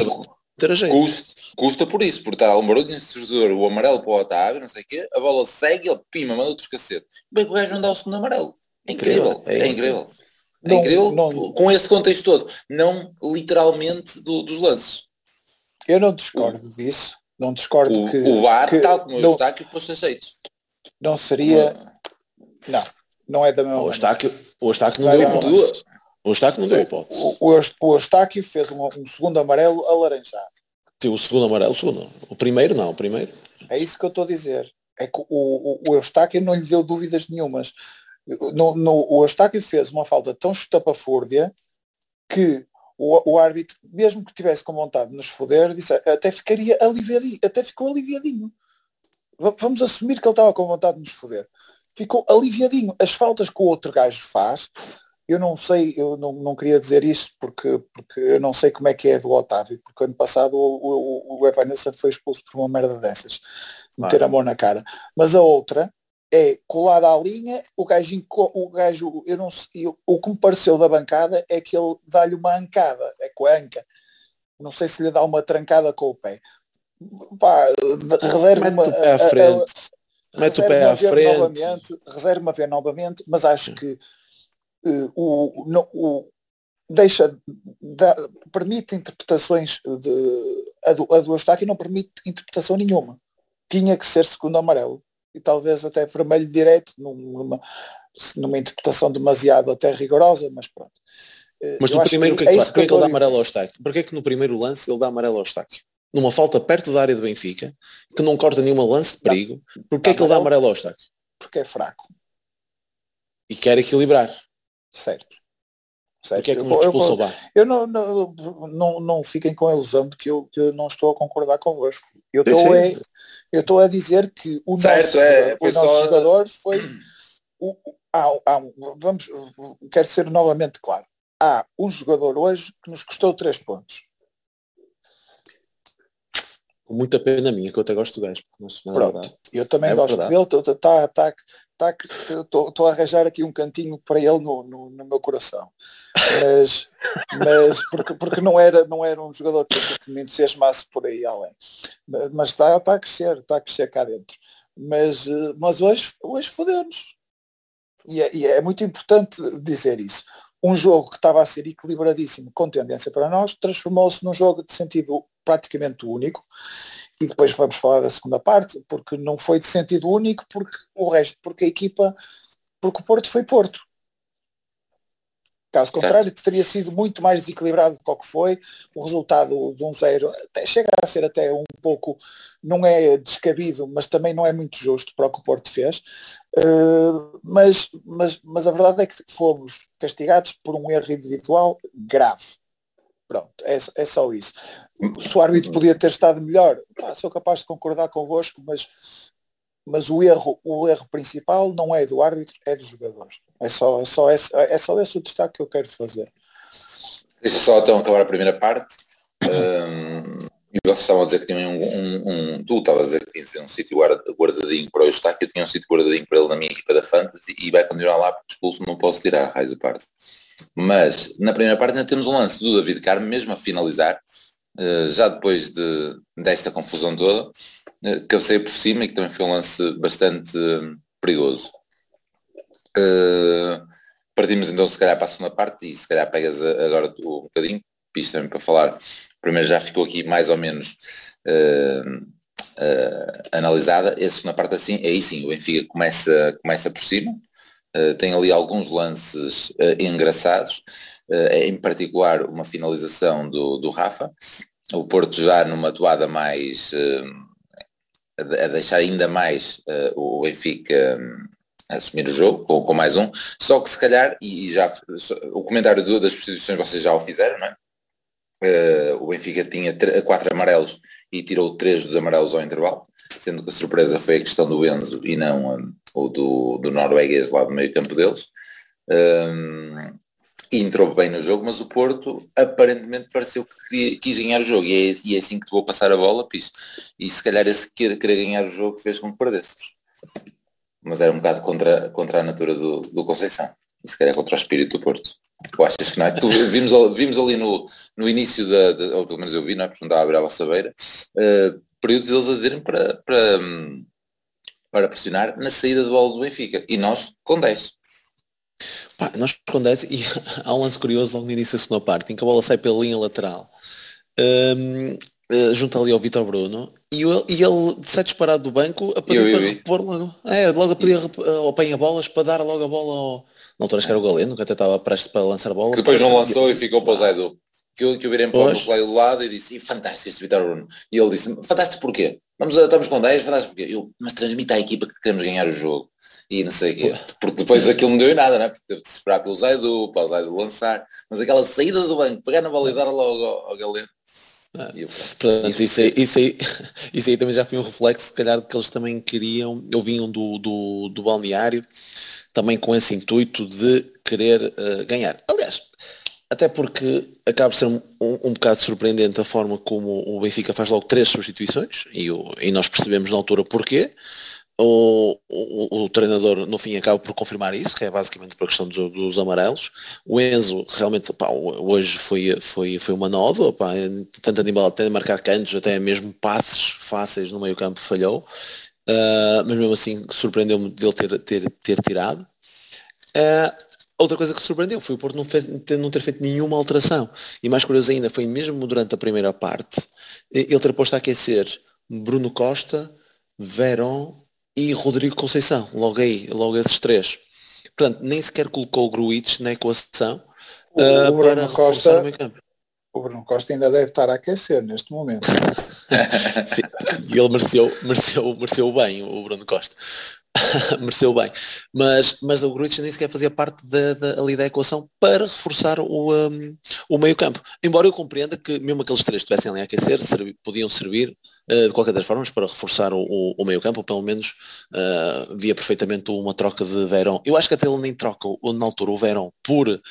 custa, custa por isso, por estar um barulho no o amarelo para o Otávio, não sei o quê, a bola segue, ele pima, manda outros cacete. Bem o gajo não dá o segundo amarelo. É incrível, é, é incrível. É não, incrível não, com esse contexto todo, não literalmente do, dos lances. Eu não discordo o, disso, não discordo o, que... O VAR, que, tal como não, está aqui, fosse aceito. Não seria... Não, não é da mesma o Eustáquio, o Eustáquio não, não deu hipótese. O Eustáquio não deu hipótese. O, o Eustáquio fez um, um, segundo amarelo alaranjado. Sim, o segundo amarelo, o segundo. O primeiro não, o primeiro. É isso que eu estou a dizer. É que o, o, o Eustáquio não lhe deu dúvidas nenhumas. No, no, o Eustáquio fez uma falta tão estapafúrdia que o, o árbitro, mesmo que tivesse com vontade de nos foder, disse, até ficaria aliviadinho, até ficou aliviadinho. Vamos assumir que ele estava com vontade de nos foder. Ficou aliviadinho. As faltas que o outro gajo faz, eu não sei, eu não, não queria dizer isso porque, porque eu não sei como é que é do Otávio, porque ano passado o, o, o Evanilson foi expulso por uma merda dessas, meter a mão na cara. Mas a outra é colada à linha, o gajo, o gajo eu não sei, o que me pareceu da bancada é que ele dá-lhe uma ancada, é com a anca. Não sei se lhe dá uma trancada com o pé. Pá, reserva uma. A, a, Mete o pé à frente. Novamente, reservo-me a ver novamente, mas acho que uh, o, no, o, deixa, dá, permite interpretações de, a do, a do Eustáquio não permite interpretação nenhuma. Tinha que ser segundo amarelo e talvez até vermelho direto numa, numa interpretação demasiado até rigorosa, mas pronto. Eh, mas no primeiro, que, é que, é que, que, é que ele dá amarelo ao Eustáquio? Porquê é que no primeiro lance ele dá amarelo ao Eustáquio? Numa falta perto da área do Benfica, que não corta nenhuma lance de perigo, porquê é que ele dá amarelo ao Eustáquio? Porque é fraco. E quer equilibrar. Certo. Certo. Que é que não expulsou eu, eu não, não, não, não fiquem com a ilusão de que eu, que eu não estou a concordar convosco. Eu estou, é, eu estou a dizer que o certo, nosso, é, o nosso só... jogador foi. O, há, há, vamos, quero ser novamente claro. Há um jogador hoje que nos custou três pontos. Com muita pena minha, que eu até gosto do gajo. Pronto, eu também é gosto verdade. dele. Está tá, estou tá, a arranjar aqui um cantinho para ele no, no, no meu coração. Mas, mas porque, porque não, era, não era um jogador que, que me entusiasmasse por aí além. Mas está, está a crescer, está a crescer cá dentro. Mas, mas hoje, hoje fodeu-nos. E é, e é muito importante dizer isso. Um jogo que estava a ser equilibradíssimo, com tendência para nós, transformou-se num jogo de sentido praticamente único e depois vamos falar da segunda parte, porque não foi de sentido único, porque o resto, porque a equipa, porque o Porto foi Porto. Caso contrário, certo. teria sido muito mais desequilibrado do que o que foi. O resultado de um zero até, chega a ser até um pouco, não é descabido, mas também não é muito justo para o que o Porto fez. Uh, mas, mas, mas a verdade é que fomos castigados por um erro individual grave. Pronto, é, é só isso. Se o árbitro podia ter estado melhor, pá, sou capaz de concordar convosco, mas, mas o, erro, o erro principal não é do árbitro, é dos jogadores. É só, é só, esse, é só esse o destaque que eu quero fazer. Deixa só então acabar a primeira parte. Um, e vocês estavam a dizer que tinham um, um, um tu estavas a dizer que tinha um sítio guardadinho para o Eustáquio, eu tinha um sítio guardadinho para ele na minha equipa da Fantasy e vai continuar lá porque expulso não posso tirar, raiz a parte. Mas na primeira parte ainda temos um lance do David Carmo, mesmo a finalizar, uh, já depois de, desta confusão toda, uh, cabeceia por cima e que também foi um lance bastante uh, perigoso. Uh, partimos então se calhar para a segunda parte e se calhar pegas agora um bocadinho, isto também para falar. Primeiro já ficou aqui mais ou menos analisada, a segunda parte assim, aí sim, o Benfica começa, começa por cima, Uh, tem ali alguns lances uh, engraçados, uh, em particular uma finalização do, do Rafa, o Porto já numa toada mais a, deixar ainda mais o Benfica assumir o jogo com, com, mais um, só que se calhar, e, e já o comentário do, das substituições vocês já o fizeram, não é? o Benfica tinha quatro amarelos e tirou três dos amarelos ao intervalo, sendo que a surpresa foi a questão do Enzo e não um, o do, do norueguês lá do meio campo deles. Um, entrou bem no jogo, mas o Porto aparentemente pareceu que queria, quis ganhar o jogo e é, e é assim que te vou passar a bola, pis. E se calhar esse querer, querer ganhar o jogo fez com que perdêssemos. Mas era um bocado contra, contra a natura do, do Conceição. E se calhar contra o espírito do Porto. Tu achas que não é? Tu, vimos, vimos ali no, no início da, da, ou pelo menos eu vi, não é? Porque não estava a abrir a vossa beira, uh, períodos deles a dizerem para, para, para pressionar na saída do bola do Benfica. E nós com 10. Pá, nós com 10 e [LAUGHS] há um lance curioso logo no início da segunda parte, em que a bola sai pela linha lateral. Um, eh, junto ali ao Vitor Bruno e ele, e ele sai disparado do banco a pedir eu, eu, para repor logo. É, logo a pedir ao apanha bolas para dar logo a bola ao. Na altura acho que era o Galeno, que até estava prestes para lançar a bola. Que depois não lançou e ficou para o Zaidu que eu, que eu virei para o play do lado e disse, fantástico este Vitor Bruno. E ele disse, fantástico porquê? Vamos, estamos com 10, fantástico porquê? Eu, mas transmita à equipa que queremos ganhar o jogo. E não sei o quê. Porque depois aquilo não deu em nada, né? Porque teve de esperar pelo Zaidu, para o Zaidu lançar. Mas aquela saída do banco, pegar na bola e dar logo ao, ao Galeno. Eu, Portanto, isso, aí, isso, aí, [LAUGHS] isso aí também já foi um reflexo, se calhar, de que eles também queriam, ou vinham do, do, do balneário, também com esse intuito de querer uh, ganhar. Aliás, até porque acaba por ser um, um, um, bocado surpreendente a forma como o Benfica faz logo três substituições e, o, e nós percebemos na altura porquê. O, o, o, treinador no fim acaba por confirmar isso, que é basicamente por questão dos, dos amarelos. O Enzo realmente pá, hoje foi, foi, foi uma nova, pá, tanto a nível até de marcar cantos, até mesmo passes fáceis no meio campo falhou. uh, mas mesmo assim surpreendeu-me dele ter, ter, ter tirado. Uh, outra coisa que surpreendeu foi o Porto não, fez, não, ter feito nenhuma alteração. E mais curioso ainda, foi mesmo durante a primeira parte, ele ter posto a aquecer Bruno Costa, Verón e Rodrigo Conceição, logo aí, logo esses três. Portanto, nem sequer colocou o Gruitch na equação o, uh, o Bruno Costa, o Bruno Costa ainda deve estar a aquecer neste momento. [LAUGHS] Sim, e ele mereceu, mereceu, mereceu bem, o Bruno Costa. [LAUGHS] mereceu bem. Mas, mas o Gruitch nem sequer fazia parte da, da, ali da equação para reforçar o, um, o meio campo. Embora eu compreenda que mesmo aqueles três estivessem ali a aquecer, servi, podiam servir uh, de qualquer das formas para reforçar o, o, o meio campo, ou pelo menos uh, via perfeitamente uma troca de Verão. Eu acho que até ele nem troca na altura o Verão por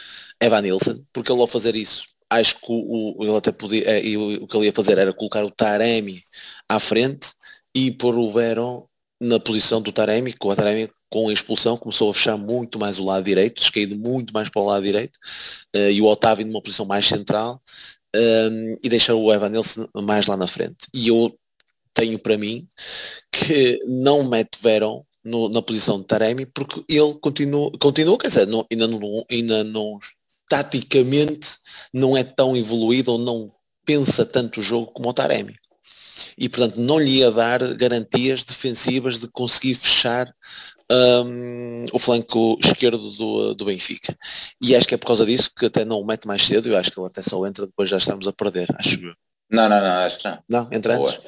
Evan Nilsson, porque ele ao fazer isso acho que o, ele até podia, é, o que ele ia fazer era colocar o Taremi à frente e pôr o Verón na posição do Taremi, com o Taremi com a expulsão começou a fechar muito mais o lado direito, descaído muito mais para o lado direito, uh, e o Otávio numa posição mais central, um, e deixar o Evan Nilsson mais lá na frente. E eu tenho para mim que não mete Verón no, na posição de Taremi, porque ele continua, continua quer dizer, não, ainda, não, ainda não, taticamente, não é tão evoluído ou não pensa tanto o jogo como o Taremi e portanto não lhe ia dar garantias defensivas de conseguir fechar um, o flanco esquerdo do, do Benfica. E acho que é por causa disso que até não o mete mais cedo, eu acho que ele até só entra depois já estamos a perder, acho eu. Não, não, não, acho que não. Não, entra antes?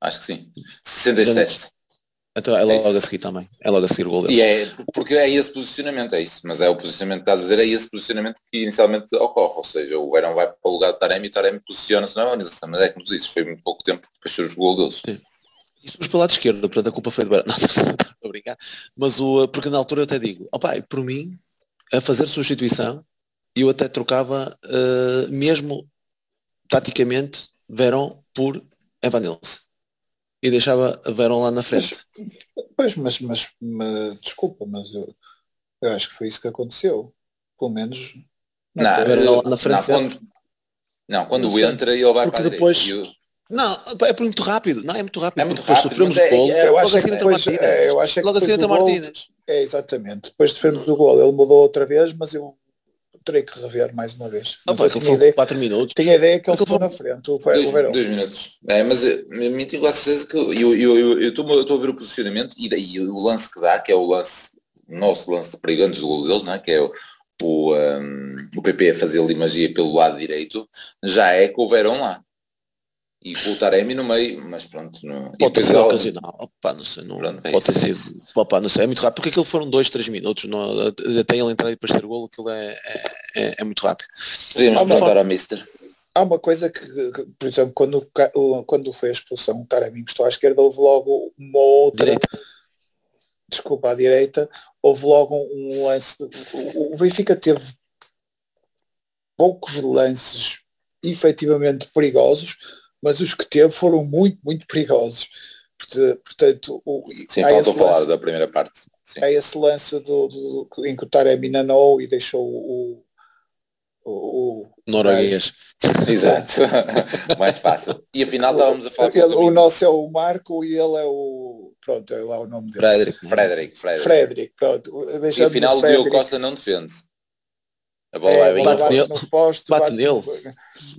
Acho que sim. 67. Então é logo é a seguir também. É logo a seguir o gol deles. E é, porque é esse posicionamento, é isso. Mas é o posicionamento estás a dizer, é esse posicionamento que inicialmente ocorre. Ou seja, o Verão vai para o lugar do Taremi e o Taremi posiciona-se na organização. Mas é como tu dizes, foi muito pouco tempo depois surge o gol deles. Sim. E pelo lado esquerdo, portanto a culpa foi do Verão. [LAUGHS] Não, estou a brincar. Mas o, porque na altura eu até digo, opá, por mim, a fazer substituição, eu até trocava uh, mesmo taticamente Verão por Evanilson e deixava a Verón lá na frente. Mas, pois, mas, mas, mas, desculpa, mas eu, eu acho que foi isso que aconteceu. Pelo menos. Não, não, lá na frente. Não, quando, não, quando não entra ele vai para depois. Não, é muito rápido. Não, é muito rápido. É muito rápido. Sofremos o gol. É, logo assim entra Martínez. É, eu acho logo assim entra Martínez. É, exatamente. Depois de sofremos o gol, ele mudou outra vez, mas eu terei que rever mais uma vez. Ah, foi, foi ideia, 4 minutos. Tinha ideia que ele ficou na frente, o, dois, o dois minutos. É, mas eh, me tenho a certeza que eu estou a ver o posicionamento e daí o lance que dá, que é o lance, nosso lance de perigo antes do gol deles, não é? que é o, o, um, o PP a fazer ali magia pelo lado direito, já é com o Verão lá e com o Taremi no meio, mas pronto. Não... Pode ter sido ocasional. Opa, não sei, não, pronto, é pode ter sido. Opa, não sei, é muito rápido, porque aquilo foram dois, três minutos, não, até ele entrar e depois ter o golo, aquilo é, é, é, é muito rápido. Podemos perguntar ao Mister. Há uma coisa que, que, por exemplo, quando, quando foi a expulsão, o Taremi gostou à esquerda, houve logo uma outra. Direita. Desculpa, à direita, houve logo um lance. O, o Benfica teve poucos lances efetivamente perigosos, mas os que teve foram muito, muito perigosos. Portanto, o, Sim, faltou falar lance, da primeira parte. Sim. É esse lance do, do, em que o Taremi nanou e deixou o, o, o norueguês. Exato, [LAUGHS] mais fácil. E afinal estávamos a falar ele, O nosso é o Marco e ele é o. Pronto, é lá o nome dele. Frederick. Frederick, Frederick. Frederick pronto. E afinal o Diogo Costa não defende. A bola é, é bem bate, nele, no posto, bate, bate nele.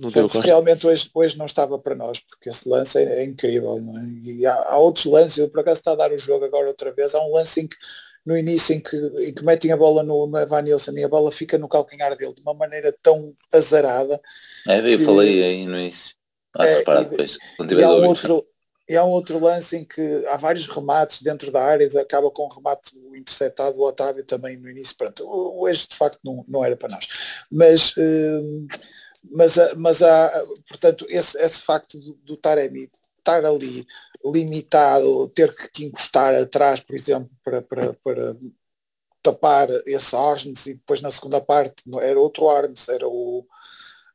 Não realmente hoje, hoje não estava para nós, porque esse lance é, é incrível. É? E há, há, outros lances, eu por acaso está a dar o jogo agora outra vez, há um lance em que no início em que, em que metem a bola no, no Van Nielsen e a bola fica no calcanhar dele de uma maneira tão azarada. É, eu que, falei aí no início. Ah, é, e, depois, e há um outro, e há um outro lance em que há vários remates dentro da área, acaba com um remate interceptado, o Otávio também no início, pronto, hoje de facto não, não era para nós. Mas, hum, mas, mas há, portanto, esse, esse facto do, do Taremi estar ali limitado, ter que encostar atrás, por exemplo, para, para, para tapar esse Arnes e depois na segunda parte era outro Arnes, era o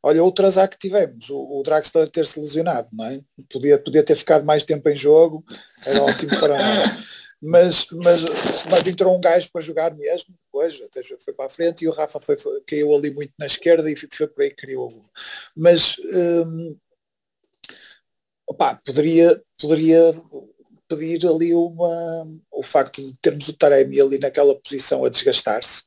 Olha, outro azar que tivemos, o, o Draxler ter-se lesionado, não é? Podia, podia ter ficado mais tempo em jogo, era ótimo para nós. [LAUGHS] Mas, mas, mas entrou um gajo para jogar mesmo, depois até foi para a frente e o Rafa foi, foi caiu ali muito na esquerda e foi por aí que criou o gol. Mas hum, opa, poderia, poderia pedir ali uma, o facto de termos o Taremi ali naquela posição a desgastar-se,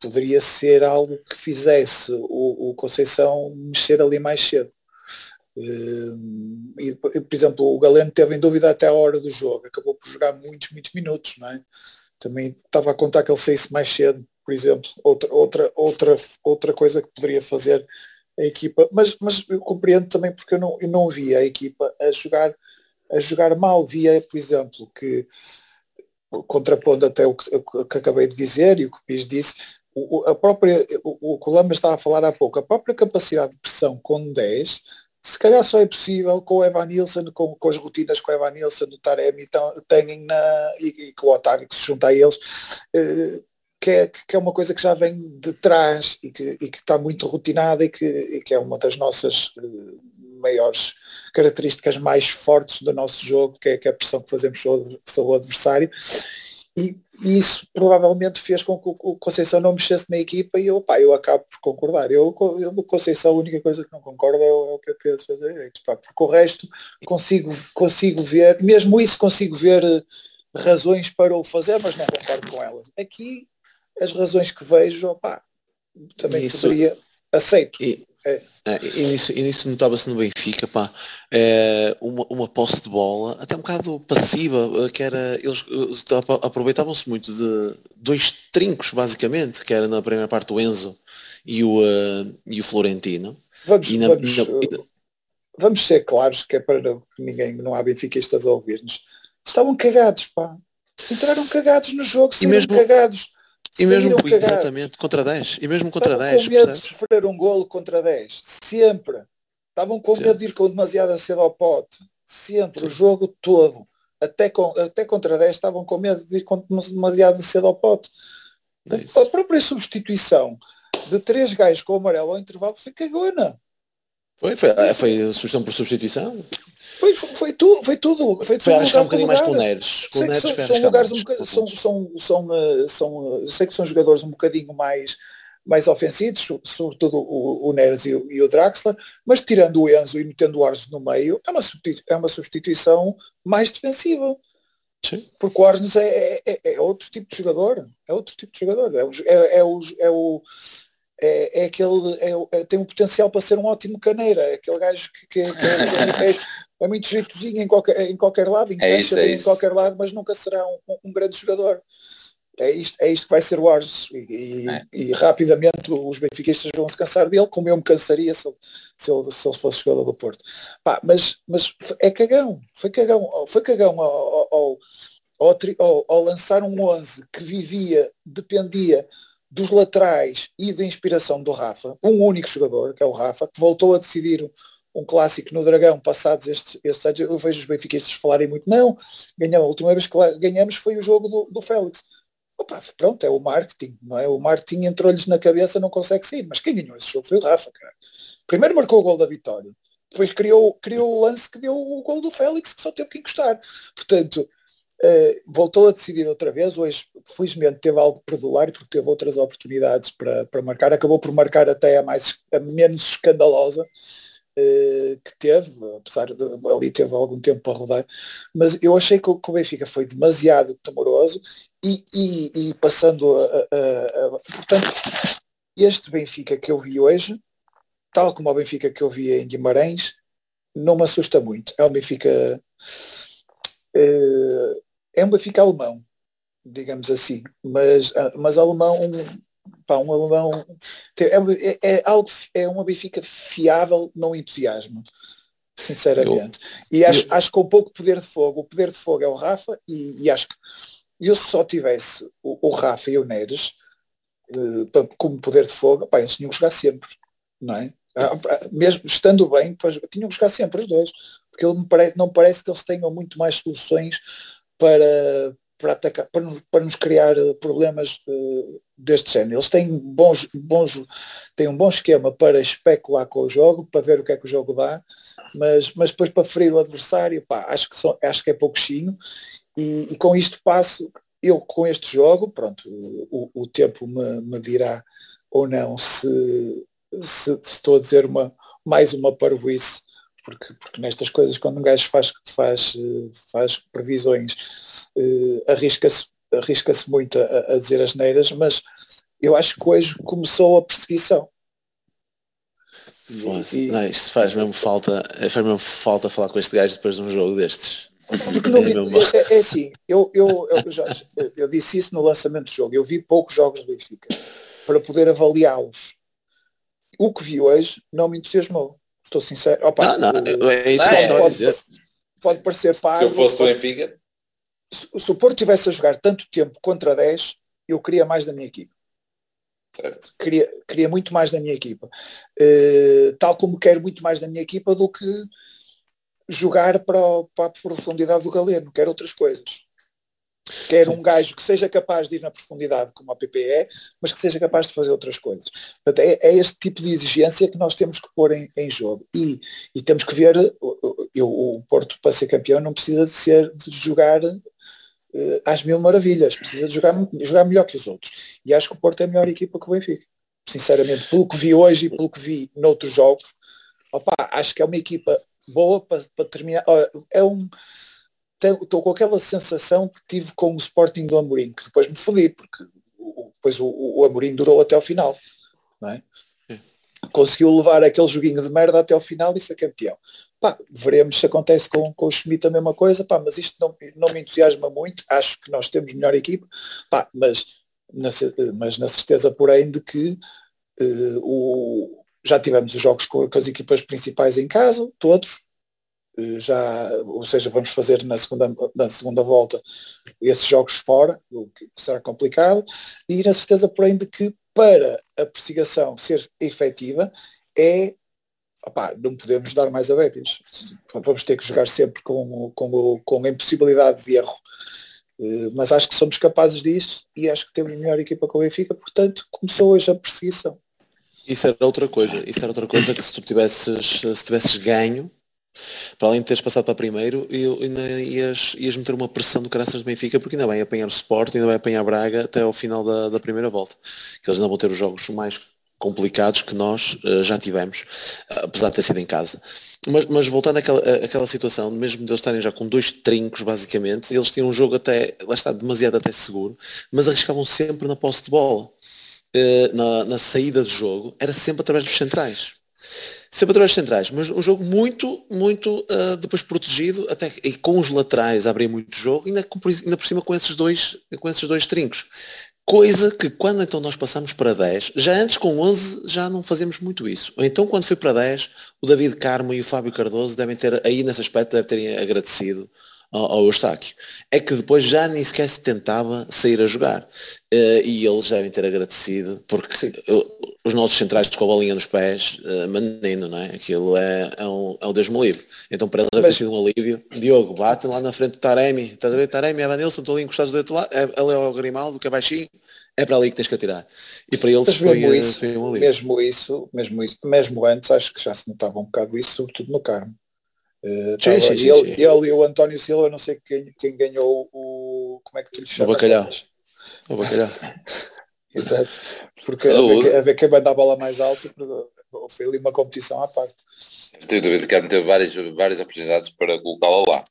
poderia ser algo que fizesse o, o Conceição mexer ali mais cedo. E, por exemplo, o Galeno teve em dúvida até a hora do jogo, acabou por jogar muitos, muitos minutos, não é? Também estava a contar que ele saísse mais cedo, por exemplo, outra, outra, outra, outra coisa que poderia fazer a equipa, mas, mas eu compreendo também porque eu não, eu não via a equipa a jogar, a jogar mal, via, por exemplo, que contrapondo até o que, o que acabei de dizer e o que o Pis disse, o, a própria, o, que o Lama estava a falar há pouco, a própria capacidade de pressão com 10 se calhar só é possível com o Evan Nilsson, com, com as rotinas com o Evan Nilsson, o Taremi têm na, e, e com o Otávio que se junta a eles, eh, que, é, que é uma coisa que já vem de trás e que, e que está muito rotinada e que, e que é uma das nossas eh, maiores características mais fortes do nosso jogo, que é, que é a pressão que fazemos sobre, sobre o adversário e, isso provavelmente fez com que o Conceição não mexesse na equipa e eu, pá, eu acabo por concordar. Eu, eu do Conceição a única coisa que não concordo é o, é o PP de fazer direito, pá, porque o resto consigo, consigo ver, mesmo isso consigo ver eh, razões para o fazer, mas não concordo com elas. Aqui as razões que vejo, pá, também isso, poderia aceito. E, é. É, e nisso, nisso notava-se no Benfica, pá, é, uma, uma posse de bola, até um bocado passiva, eh, que era, eles eh, aproveitavam-se muito de dois trincos, basicamente, que era na primeira parte o Enzo e o, uh, e o Florentino. Vamos, na, vamos, na, vamos ser claros, que é para ninguém, não há benfiquistas a ouvir-nos. Estavam cagados, pá. Entraram cagados no jogo, e mesmo cagados e mesmo exatamente contra 10. E mesmo contra Estavam 10. com medo percebes? de sofrer um golo contra 10. Sempre. Estavam com Sim. medo de ir com demasiado cedo ao pote. Sempre. Sim. O jogo todo. Até, com, até contra 10 estavam com medo de ir com demasiado cedo ao pote. É a própria substituição de três gajos com o amarelo ao intervalo foi cagona. Foi, foi, foi substituição por substituição. Foi, foi, foi, tudo, foi tudo. Foi, foi arriscar um bocadinho mais com o Neres. Com o Neres são, são lugares um bocadinho, são, são, são, são, sei que são jogadores um bocadinho mais, mais ofensivos, sobretudo o, o Neres e o, e o Draxler, mas tirando o Enzo e metendo o Arnes no meio, é uma, é uma substituição mais defensiva. Sim. Porque o Arnes é, é, é, outro tipo de jogador. É outro tipo de jogador. É o, é, é o, é o é, é aquele, é, é, tem um potencial para ser um ótimo caneira, é aquele gajo que, que, que é, é, [LAUGHS] muito jeitozinho em qualquer, em qualquer lado, encaixa é em qualquer lado, mas nunca será um, um, grande jogador. É isto, é isto que vai ser o Ars e, e, e, rapidamente os benfiquistas vão se cansar dele, como eu me cansaria se, se, ele, se ele fosse jogador do Porto. Pá, mas, mas é cagão, foi cagão, foi cagão ao, ao, ao, ao lançar um 11 que vivia, dependia dos laterais e da inspiração do Rafa, um único jogador, que é o Rafa, que voltou a decidir um clássico no Dragão passados estes, estes anos, eu vejo os benfiquistas falarem muito, não, ganhamos, a última vez que ganhamos foi o jogo do, do Félix. Opa, pronto, é o marketing, não é? O marketing entrou-lhes na cabeça, não consegue sair, mas quem ganhou esse jogo foi o Rafa, cara. Primeiro marcou o gol da vitória, depois criou, criou o lance que deu o gol do Félix, que só teve que encostar. Portanto, Uh, voltou a decidir outra vez, hoje felizmente teve algo perdular porque teve outras oportunidades para, para marcar, acabou por marcar até a mais a menos escandalosa uh, que teve, apesar de ali teve algum tempo para rodar, mas eu achei que, que o Benfica foi demasiado temoroso e, e, e passando a, a, a, portanto este Benfica que eu vi hoje, tal como o Benfica que eu vi em Guimarães, não me assusta muito. É um Benfica uh, é um Benfica alemão, digamos assim, mas, ah, mas alemão, pá, um alemão é, é, é, algo, é uma Benfica fiável, não entusiasmo, sinceramente. Eu, e acho, eu, acho que com pouco poder de fogo, o poder de fogo é o Rafa e, e acho que eu se só tivesse o, o Rafa e o Neres uh, como poder de fogo, pá, eles tinham que jogar sempre, não é? Ah, mesmo estando bem, pois, tinham que jogar sempre os dois, porque ele me parece, não parece que eles tenham muito mais soluções para, para, atacar, para, nos, para nos criar problemas uh, deste género. Eles têm, bons, bons, têm um bom esquema para especular com o jogo, para ver o que é que o jogo dá, mas, mas depois para ferir o adversário, pá, acho, que só, acho que é pouquinho e, e, com isto passo, eu com este jogo, pronto, o, o tempo me, me dirá ou não se, se, se, estou a dizer uma, mais uma parvoíce porque, porque nestas coisas quando um gajo faz, faz, faz previsões uh, arrisca-se arrisca-se muito a, a dizer as neiras, mas eu acho que hoje começou a perseguição. E, não, isto faz mesmo falta, faz mesmo falta falar com este gajo depois de um jogo destes. Não, é, é, é, assim, eu, eu, eu, já, eu disse isso no lançamento do jogo, eu vi poucos jogos do Benfica para poder avaliá-los. O que vi hoje não me entusiasmou. Estou sincero. Opa, não, não, é isso que pode, pode, pode parecer parvo. Se eu fosse do Benfica. Se, se o Porto tivesse a jogar tanto tempo contra 10, eu queria mais da minha equipe. Certo. Queria, queria muito mais da minha equipa. Uh, tal como quero muito mais da minha equipa do que jogar para, para a profundidade do Galeno. Quero outras coisas. Quero Sim. um gajo que seja capaz de ir na profundidade como a PPE, mas que seja capaz de fazer outras coisas. Portanto, é, é este tipo de exigência que nós temos que pôr em, em jogo. E, e, temos que ver, eu, o Porto para ser campeão não precisa de ser de jogar uh, às mil maravilhas, precisa de jogar, jogar melhor que os outros. E acho que o Porto é a melhor equipa que o Benfica. Sinceramente, pelo que vi hoje e pelo que vi noutros jogos, opa, acho que é uma equipa boa para, para terminar. É um. Estou com aquela sensação que tive com o Sporting do Amorim, que depois me fodi, porque depois o, o Amorim durou até ao final. Não é? conseguiu levar aquele joguinho de merda até ao final e foi campeão. Pá, veremos se acontece com, com o Schmidt a mesma coisa, pá, mas isto não, não me entusiasma muito, acho que nós temos melhor equipe, pá, mas, na, mas na certeza, porém, de que uh, o, já tivemos os jogos com, com, as equipas principais em casa, todos, já, ou seja, vamos fazer na segunda, na segunda volta esses jogos fora, o que será complicado, e na certeza, porém, de que para a perseguição ser efetiva é opá, não podemos dar mais a bébias. Vamos ter que jogar sempre com, com, com a impossibilidade de erro. Uh, mas acho que somos capazes disso e acho que temos a melhor equipa com o Benfica, portanto começou hoje a perseguição. Isso era outra coisa, isso era outra coisa que se tu tivesses, se tivesses ganho, para além de teres passado para primeiro, eu, ainda ias, ias meter uma pressão do caraças do Benfica, porque ainda vai apanhar o Sport, ainda vai apanhar Braga até ao final da, da primeira volta. Que eles ainda vão ter os jogos mais complicados que nós uh, já tivemos, uh, apesar de ter sido em casa. Mas, mas voltando àquela, àquela situação, mesmo de eles estarem já com dois trincos, basicamente, eles tinham um jogo até, lá está, demasiado até seguro, mas arriscavam sempre na posse de bola. Uh, na, na saída do jogo, era sempre através dos centrais sempre através centrais, mas um jogo muito, muito uh, depois protegido, até e com os laterais a abrir muito jogo, ainda, com, ainda por cima com esses dois, com esses dois trincos. Coisa que quando então nós passamos para 10, já antes com 11 já não fazemos muito isso. Então quando foi para 10, o David Carmo e o Fábio Cardoso devem ter, aí nesse aspecto, devem terem agradecido ao, ao Eustáquio. É que depois já nem sequer se tentava sair a jogar. Uh, e eles devem ter agradecido, porque os nossos centrais com a bolinha nos pés, uh, menino, não é? Aquilo é, é, um, é um Deus me livre. Então para eles deve ter sido um alívio. Diogo, bate lá na frente de Taremi. Estás a ver? Taremi, Evanilson, estão ali encostados do outro lado. É, ele é o Grimaldo, que é baixinho. É para ali que tens que atirar. E para eles foi, mesmo, isso, foi um alívio. mesmo isso, mesmo isso, mesmo antes, acho que já se notava um bocado isso, sobretudo no Carmo. Uh, sim, sim, sim, ele, ele, e o António Silva, não sei quem, quem ganhou o. Como é que tu lhe chamas? O bacalhau. O bacalhau. [LAUGHS] Exato. Porque a ver, a ver quem vai dar a bola mais alta, foi ali uma competição à parte. Tenho dúvida que teve várias, várias oportunidades para colocá-la lá.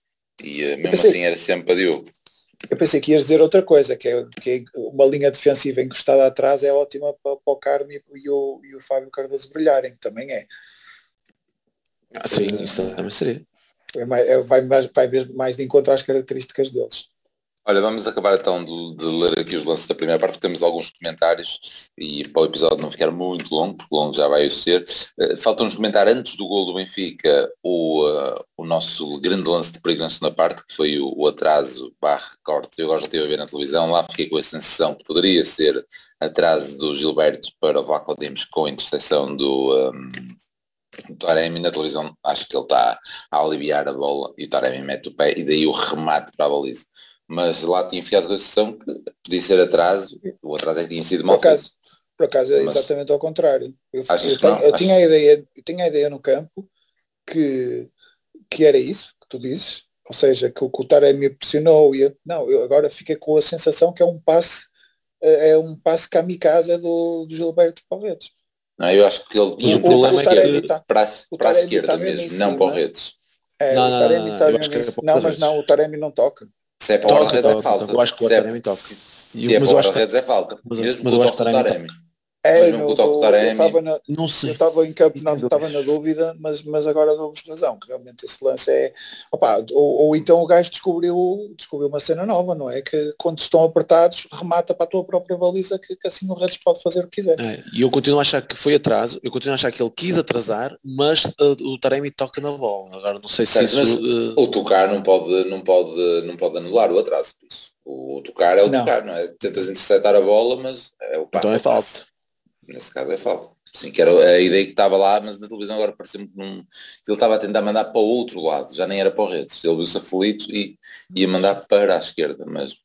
E uh, mesmo pensei, assim era sempre para Diogo. Eu pensei que ias dizer outra coisa, que é que uma linha defensiva encostada atrás é ótima para, para o Carmo e, e, o, e o Fábio Cardoso brilharem, também é. Ah, sim, isso também seria. É mais, é, vai, mais, vai mais de encontro às características deles. Olha, vamos acabar então de, de, ler aqui os lances da primeira parte, temos alguns comentários e para o episódio não ficar muito longo, porque longo já vai ser. Uh, Falta-nos comentar antes do gol do Benfica o, uh, o nosso grande lance de perigo na parte, que foi o, o atraso barra corte. Eu agora já estive a ver na televisão, lá fiquei com a sensação que poderia ser atraso do Gilberto para o Vlaco Dimos com a interseção do, um, o Taremi na televisão acho que ele está a aliviar a bola e o Taremi mete o pé e daí o remate para a baliza. Mas lá tinha ficado com a sensação que podia ser atraso, o atraso é que tinha sido mal por acaso, Por acaso é exatamente ao contrário. Eu, eu, tenho, eu tinha, a ideia, eu tinha a ideia no campo que, que era isso que tu dizes, ou seja, que o, que o Taremi pressionou e eu, não, eu agora fiquei com a sensação que é um passe é um passe kamikaze do, do Gilberto Palretes Não, eu acho que ele Mas o O- problema o é que tá- para, a- o para a esquerda tá mesmo, não para o né? redes. É, Não, o não, Taremi não, tá eu que para Não, mas não, o Taremi não toca. Se é para Toca, o redes é toca, falta. toca. Eu acho que o Se é- Taremi toca. Se é mas para o redes é falta. mas- eu acho que o Taremi Taremi. É, no, do eu estava na, Não Eu sei. estava em campo, não tem estava na dúvida, mas, mas agora dou-vos razão, realmente esse lance é. Opa, ou, ou então o gajo descobriu, descobriu uma cena nova, não é? Que quando estão apertados, remata para a tua própria baliza, que, que assim o Redes pode fazer o que quiser. É, e eu continuo a achar que foi atraso, eu continuo a achar que ele quis atrasar, mas uh, o Taremi toca na bola. Agora não sei se isso. uh, o tocar não pode, não pode, não pode anular o atraso. isso. O tocar é o Não. tocar, não é? Tentas interceptar a bola, mas é o passo. então é falta. Nesse caso é falta. Sim, que era a ideia que estava lá, mas na televisão agora pareceu-me que não... ele estava a tentar mandar para o outro lado, já nem era para o redes. Ele viu-se aflito e ia mandar para a esquerda, mas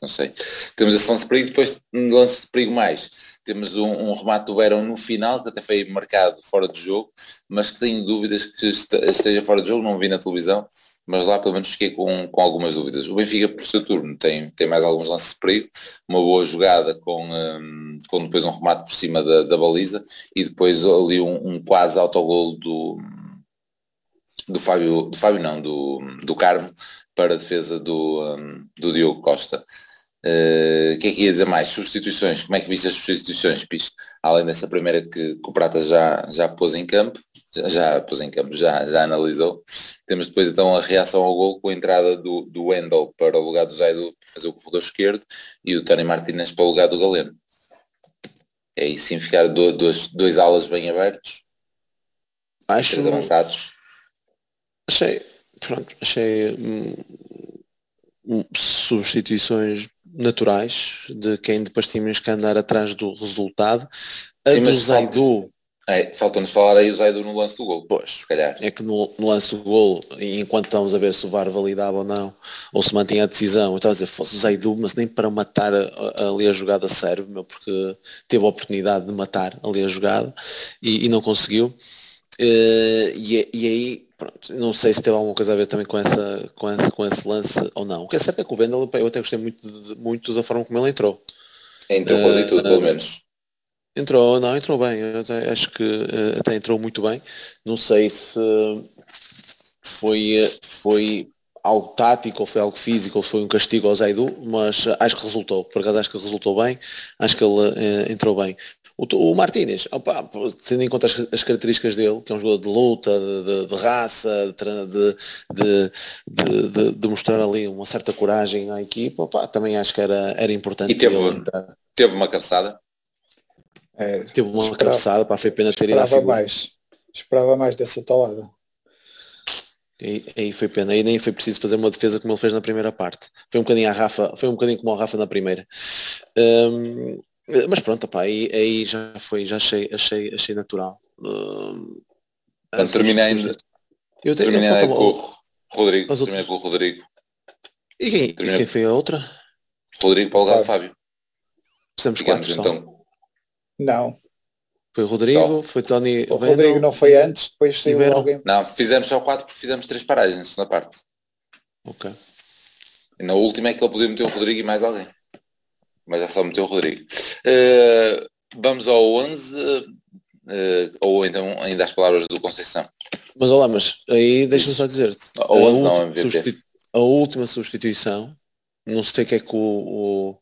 não sei. Temos esse lance de perigo, depois lance de perigo mais. Temos um, um remate do Verão no final, que até foi marcado fora de jogo, mas que tenho dúvidas que este- esteja fora de jogo, não vi na televisão, mas lá pelo menos fiquei com, com algumas dúvidas. O Benfica, por seu turno, tem, tem mais alguns lances de perigo, uma boa jogada com, hum, com depois um remate por cima da, da baliza e depois ali um, um quase autogol do, do Fábio, do Fábio não, do, do Carmo para a defesa do, hum, do Diogo Costa. Eh, O que é que ia dizer mais? Substituições, como é que viste as substituições, Pis? Além dessa primeira que, que o Prata já, já pôs em campo, já, já pôs em campo, já, já analisou. Temos depois então a reação ao gol com a entrada do, do Wendel para o lugar do Zaidu para fazer o corredor esquerdo e o Tony Martinez para o lugar do Galeno. É aí sim ficar do, dois, dois alas bem abertos, Acho. três avançados. Achei. Pronto, achei hum, hum, substituições naturais de quem depois tínhamos que andar atrás do resultado. A Sim, do Zaidu, É, Falta-nos falar aí o Zaidu no lance do gol, pois, se calhar. é que no, no lance do gol, enquanto estamos a ver se o VAR validava ou não, ou se mantinha a decisão, eu estava a dizer, fosse o Zaidu, mas nem para matar ali a jogada serve, meu, porque teve a oportunidade de matar ali a jogada e, e não conseguiu. Eh, e, é- e aí, pronto, não sei se teve alguma coisa a ver também com, essa, com, esse, com esse lance ou não. O que é certo é que o Vendel, eu até gostei muito, de- muito da forma como ele entrou. Entrou quase tudo, pelo menos. Entrou, não, entrou bem. Eu até acho que eh, até entrou muito bem. Não sei se foi, eh, foi algo tático, ou foi algo físico, ou foi um castigo ao Zaidu, mas eh, acho que resultou. Por acaso acho que resultou bem. Acho que ele eh, entrou bem. O, o Martínez, opa, tendo em conta as, as características dele, que é um jogador de luta, de, de- de raça, de, de, de, de- de- de mostrar ali uma certa coragem à equipa, opa, também acho que era, era importante E teve-. Teve uma cabeçada. É, Teve uma esperava- cabeçada para foi pena ter ido à figura. mais. Esperava mais dessa talada. Aí, aí foi pena, aí nem foi preciso fazer uma defesa como ele fez na primeira parte. Foi um bocadinho a Rafa, foi um bocadinho como a Rafa na primeira. Hum, mas pronto, opá, aí, aí já foi, já achei, achei, achei natural. Hum, Portanto, terminei ainda. Eu tenho, Terminei falta- com o Rodrigo. As Terminei outras. com o Rodrigo. E quem, e quem foi a outra? Rodrigo para o lugar do Fábio. Fizemos Digamos quatro só. então. Não. Foi o Rodrigo, Só. foi Tony O Rodrigo não foi antes, depois saiu alguém. Não, fizemos só quatro porque fizemos três paragens na segunda parte. Ok. E na última é que ele podia meter o Rodrigo e mais alguém. Mas já só meteu o Rodrigo. Eh, vamos ao 11, eh, ou então ainda as palavras do Conceição. Mas olá, mas aí deixa-me só dizer-te. A, 11 não, última MVP. substitu- a última substituição, não sei o que é que o,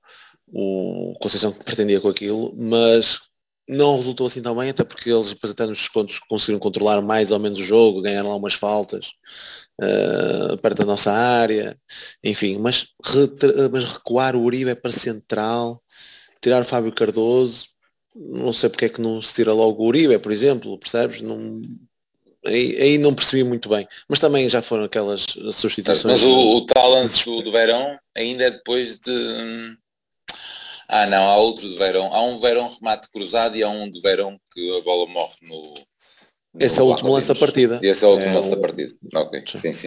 o, o Conceição pretendia com aquilo, mas não resultou assim tão bem, até porque eles depois até nos descontos conseguiram controlar mais ou menos o jogo, ganharam lá umas faltas eh, perto da nossa área, enfim, mas, retra- mas recuar o Uribe para central, tirar o Fábio Cardoso, não sei porque é que não se tira logo o Uribe, por exemplo, percebes? Não, aí, aí não percebi muito bem. Mas também já foram aquelas substituições. Mas o, o tal do, do Verão ainda é depois de. Ah não, há outro de Verão. Há um Verão remate cruzado e há um de Verão que a bola morre no. Esse é o último lance da partida. Esse é o último É lance da partida. Ok, sim, sim.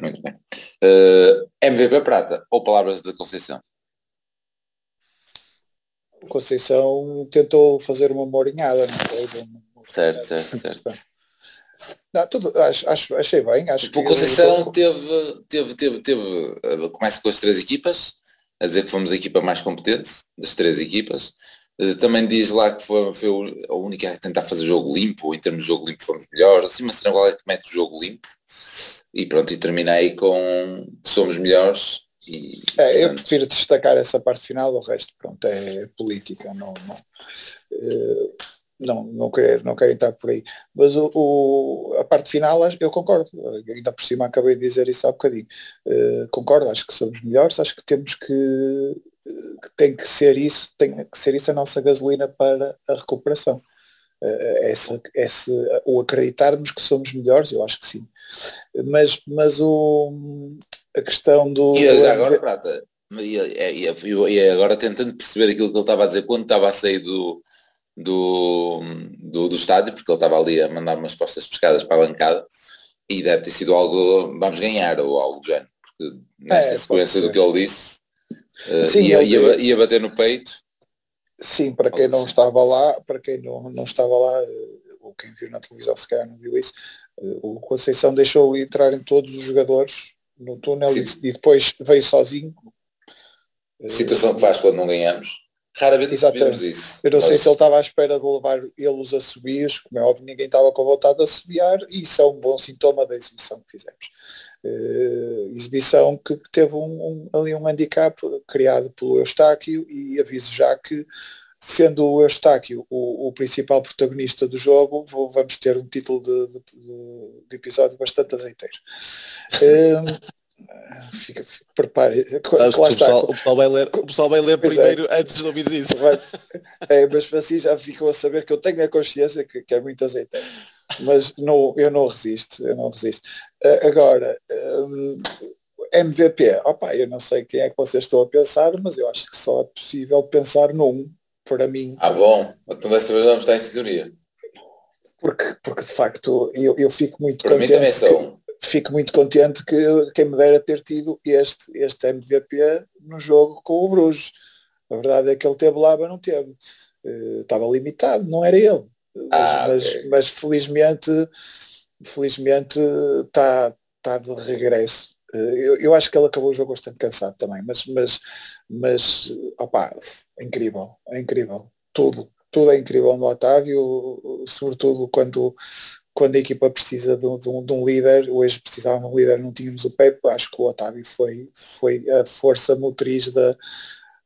Muito bem. Eh, MVP Prata, ou palavras de Conceição. Conceição tentou fazer uma morinhada, não Certo, certo, certo. Não, tudo, acho, acho- achei bem. Acho Tipo, o que Conceição teve, teve, teve, teve, eh, começa com as três equipas, a dizer que fomos a equipa mais competente das três equipas, também diz lá que foi, foi a única a tentar fazer jogo limpo, em termos de jogo limpo fomos melhores, assim, mas é que mete o jogo limpo e pronto, e terminei com somos melhores e, é, portanto... eu prefiro destacar essa parte final, o resto pronto, é política, não, não, uh, não, não, quero, não quero entrar por aí. Mas o, o, a parte final eu concordo, ainda por cima acabei de dizer isso há bocadinho. Uh, concordo, acho que somos melhores, acho que temos que, que tem que ser isso, tem que ser isso a nossa gasolina para a recuperação. Uh, essa, essa, o acreditarmos que somos melhores, eu acho que sim. Mas, mas o, a questão do. E agora, Prata, e, e, e, agora tentando perceber aquilo que ele estava a dizer quando estava a sair do, do, do, do estádio, porque ele estava ali a mandar umas postas pescadas para a bancada, e deve ter sido algo, vamos ganhar, ou algo do género, porque nesta é, sequência do que ele disse, uh, Sim, ia, ia, ia, bater no peito. Sim, para quem não estava lá, para quem não, não estava lá, eh, ou quem viu na televisão se calhar não viu isso, eh, o Conceição deixou entrar em todos os jogadores no túnel e, e, depois veio sozinho. Situação que faz quando não ganhamos. Raramente Exatamente. isso. Eu não sei se ele estava à espera de levar eles a subir, como é óbvio, ninguém estava com vontade de subiar e isso é um bom sintoma da exibição que fizemos. Uh, exibição que teve um, um, ali um handicap criado pelo Eustáquio e aviso já que sendo o Eustáquio o, o principal protagonista do jogo, vou, vamos ter um título de, de, de episódio bastante azeiteiro. uh, [LAUGHS] Fica, fica, prepare. o, pessoal, o, pessoal vai ler, o pessoal vai ler é. primeiro é. antes de ouvir isso. É, mas assim já ficam a saber que eu tenho a consciência que, que é muito azeite. Mas não, eu não resisto, eu não resisto. Uh, agora, um, MVP, opa, eu não sei quem é que vocês estão a pensar, mas eu acho que só é possível pensar num, para mim. Ah bom, então desta vez vamos estar em sintonia. Porque, porque de facto eu, eu fico muito para contente. Mim também são fico muito contente que quem me dera ter tido este, este MVP no jogo com o Bruges. A verdade é que ele teve lá, mas não teve. Uh, estava limitado, não era ele. Ah, mas, okay. mas, felizmente, felizmente está tá de regresso. Uh, eu, eu, acho que ele acabou o jogo bastante cansado também, mas, mas, mas opa, é incrível, é incrível. Tudo, tudo é incrível no Otávio, sobretudo quando, quando a equipa precisa de um, de um, de um líder, hoje precisava de um líder, não tínhamos o Pepe, acho que o Otávio foi, foi a força motriz da,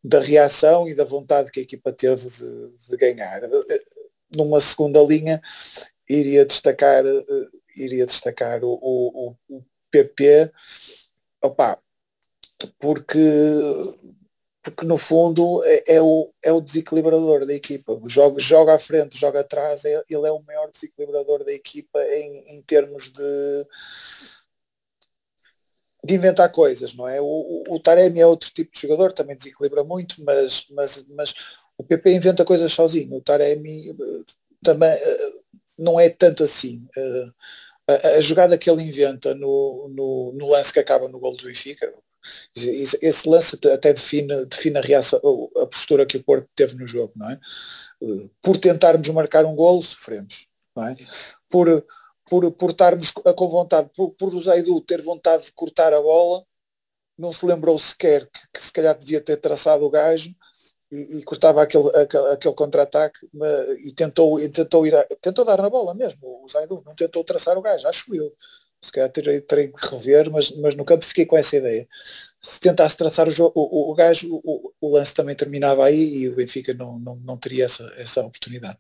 da reação e da vontade que a equipa teve de, de ganhar. Numa segunda linha, iria destacar, iria destacar o, o, o PP, opa, porque porque no fundo é, é, o, é o desequilibrador da equipa. Joga, joga à frente, joga atrás, é, ele é o maior desequilibrador da equipa em, em termos de, de inventar coisas, não é? O, o, o, Taremi é outro tipo de jogador, também desequilibra muito, mas, mas, mas o PP inventa coisas sozinho. O Taremi eh, também eh, não é tanto assim. Eh, a, a, jogada que ele inventa no, no, no lance que acaba no gol do Benfica, esse lance até define, define a, reação, a postura que o Porto teve no jogo, não é? Por tentarmos marcar um golo, sofremos, não é? Por, por, por estarmos com vontade, por, por o Zaidu ter vontade de cortar a bola, não se lembrou sequer que, que se calhar devia ter traçado o gajo e, e cortava aquele, aquele, aquele contra-ataque e tentou, e tentou, ir a, tentou dar na bola mesmo, o Zaidu, não tentou traçar o gajo, acho eu se calhar terei, terei que rever, mas, mas no campo fiquei com essa ideia. Se tentasse traçar o jogo, o, o, gajo, o, o, lance também terminava aí e o Benfica não, não, não teria essa, essa oportunidade.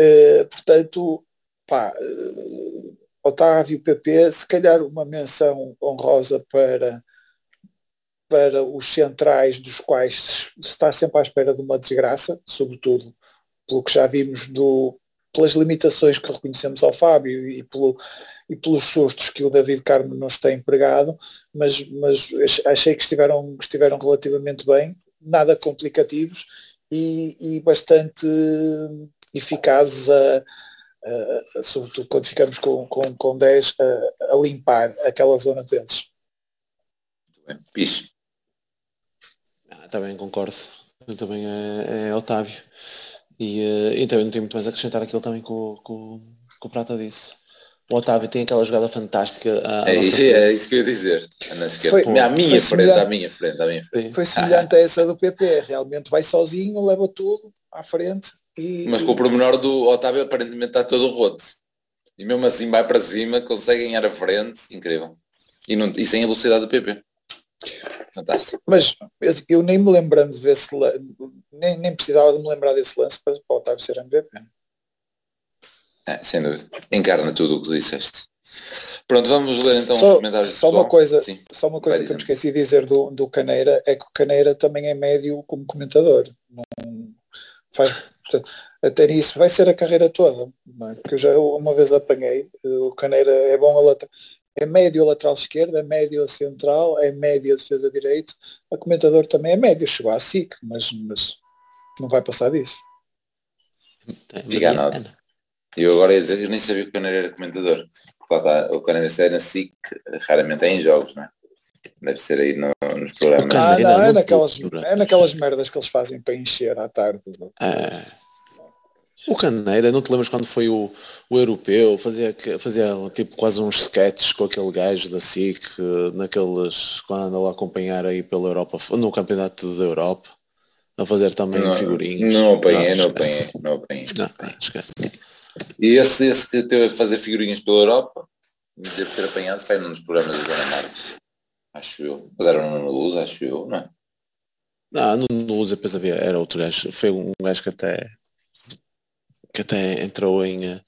Uh, portanto, pá, uh, Otávio PP, se calhar uma menção honrosa para, para os centrais dos quais se está sempre à espera de uma desgraça, sobretudo pelo que já vimos do, pelas limitações que reconhecemos ao Fábio e, pelo, e pelos sustos que o David Carmo nos tem empregado, mas, mas achei que estiveram, que estiveram relativamente bem, nada complicativos e, e bastante eficazes a, sobretudo quando ficamos com, com, com 10 a, a limpar aquela zona deles. Também concordo. Eu também é, é Otávio. E uh, então eu não tenho muito mais a acrescentar aquilo também com, com, com o Prata disse. O Otávio tem aquela jogada fantástica. À, é, é, isso que eu ia dizer. Foi, à minha frente, à minha frente, à minha frente. Foi semelhante ah. a essa do PP, realmente vai sozinho, leva tudo à frente e. Mas com o pormenor do Otávio aparentemente está todo roto. E mesmo assim vai para cima, consegue ganhar a frente, incrível. E, não, e sem a velocidade do PP. Fantástico. Mas eu nem me lembrando desse lance, nem, nem precisava de me lembrar desse lance para, para o Otávio ser MVP. É, sem dúvida. Encarna tudo o que disseste. Pronto, vamos ler então só, os comentários só uma coisa, Sim. Só uma coisa que eu me esqueci de dizer do, do Caneira é que o Caneira também é médio como comentador. Não faz, portanto, até nisso vai ser a carreira toda. é? Porque eu já uma vez apanhei, eh, o Caneira é bom a lateral. É médio a lateral esquerda, é médio a central, é médio a defesa direito. A comentador também é médio, chegou à SIC, mas, mas não vai passar disso. Fica a nota. Eu agora ia dizer, eu nem sabia que o Caneiro era comentador. Lá o Caneiro sai na SIC, raramente é em jogos, não é? Deve ser aí no- nos programas. Ah, não, é, não naquelas, é naquelas merdas que eles fazem para encher à tarde. É. O Caneira, não te lembras quando foi o, o europeu, fazia, que- fazia tipo quase uns sketches com aquele gajo da SIC, naqueles, quando andou a acompanhar aí pela Europa, no campeonato da Europa, a fazer também Não, figurinhas. não apanhei, não apanhei, não apanhei. Não, não, esquece. E esse, esse que teve a fazer figurinhas pela Europa, deve ter apanhado, foi num dos programas da Dona Marcos. Acho eu. Mas era no Luz, acho eu, não é? Não, no, Lusa depois havia, era outro gajo, foi um gajo que até que até entrou em eh,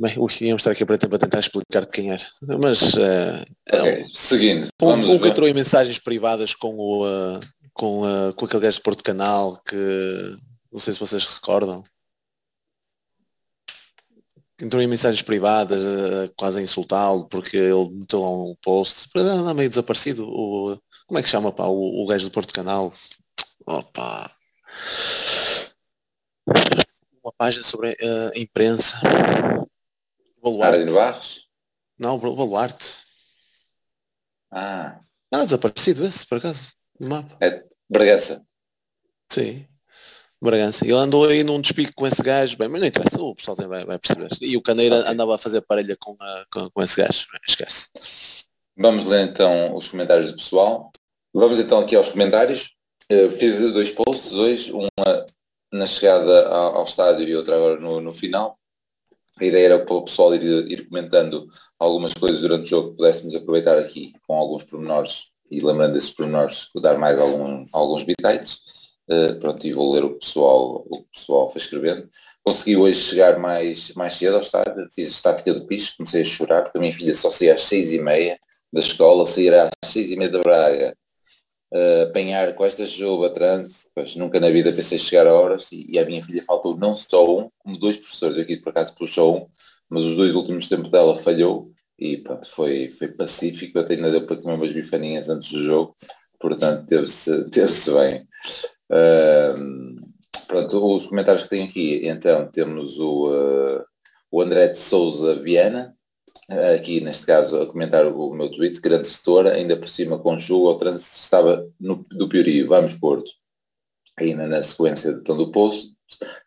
bem, ui, íamos estar aqui para tentar explicar de quem era. Mas eh, é Ok, seguindo, um, um que entrou em mensagens privadas com o eh, com, eh, com aquele gajo de Porto Canal que não sei se vocês recordam. Entrou em mensagens privadas, quase a insultá-lo, porque ele meteu lá um post, anda meio desaparecido. O, como é que chama pá, o, o gajo do Porto Canal? Opa! Uma página sobre eh, a imprensa. Baluarte. De Barros? Não, o Baluarte. Ah, Ah, desaparecido esse, por acaso, no mapa. é Bragança. Sim. Bragança. Ele andou aí num despique com esse gajo, bem, mas não interessa, o pessoal vai, vai perceber. E o Caneira Ok. andava a fazer parelha com, a- com, com esse gajo, esquece. Vamos ler então os comentários do pessoal. Vamos então aqui aos comentários. Eh, fiz dois posts, dois, uma na chegada ao, ao estádio e outra agora no, no final. A ideia era para o pessoal ir, ir comentando algumas coisas durante o jogo que pudéssemos aproveitar aqui com alguns pormenores e lembrando desses pormenores, dar mais algum, alguns bitites. Eh, pronto, e vou ler o pessoal, o pessoal foi escrevendo. Consegui hoje chegar mais, mais cedo ao estádio, fiz a estática do piso, comecei a chorar, porque a minha filha só saía às seis e meia da escola, sair às seis e meia da Braga, apanhar com esta chuva, trânsito, pois nunca na vida pensei chegar a horas e, e a minha filha faltou não só um, como dois professores, aqui por acaso puxou um, mas os dois últimos tempos dela falhou e pronto, foi, foi pacífico, até ainda deu para comer umas bifaninhas antes do jogo, portanto teve-se teve [LAUGHS] bem. Ahm, pronto, os comentários que tenho aqui, então temos o, eh, o André de Souza Viana, aqui neste caso a comentar o meu tweet, grande setora, ainda por cima com chuva, o trânsito estava no, do Piorio, vamos Porto, ainda na sequência então, do post.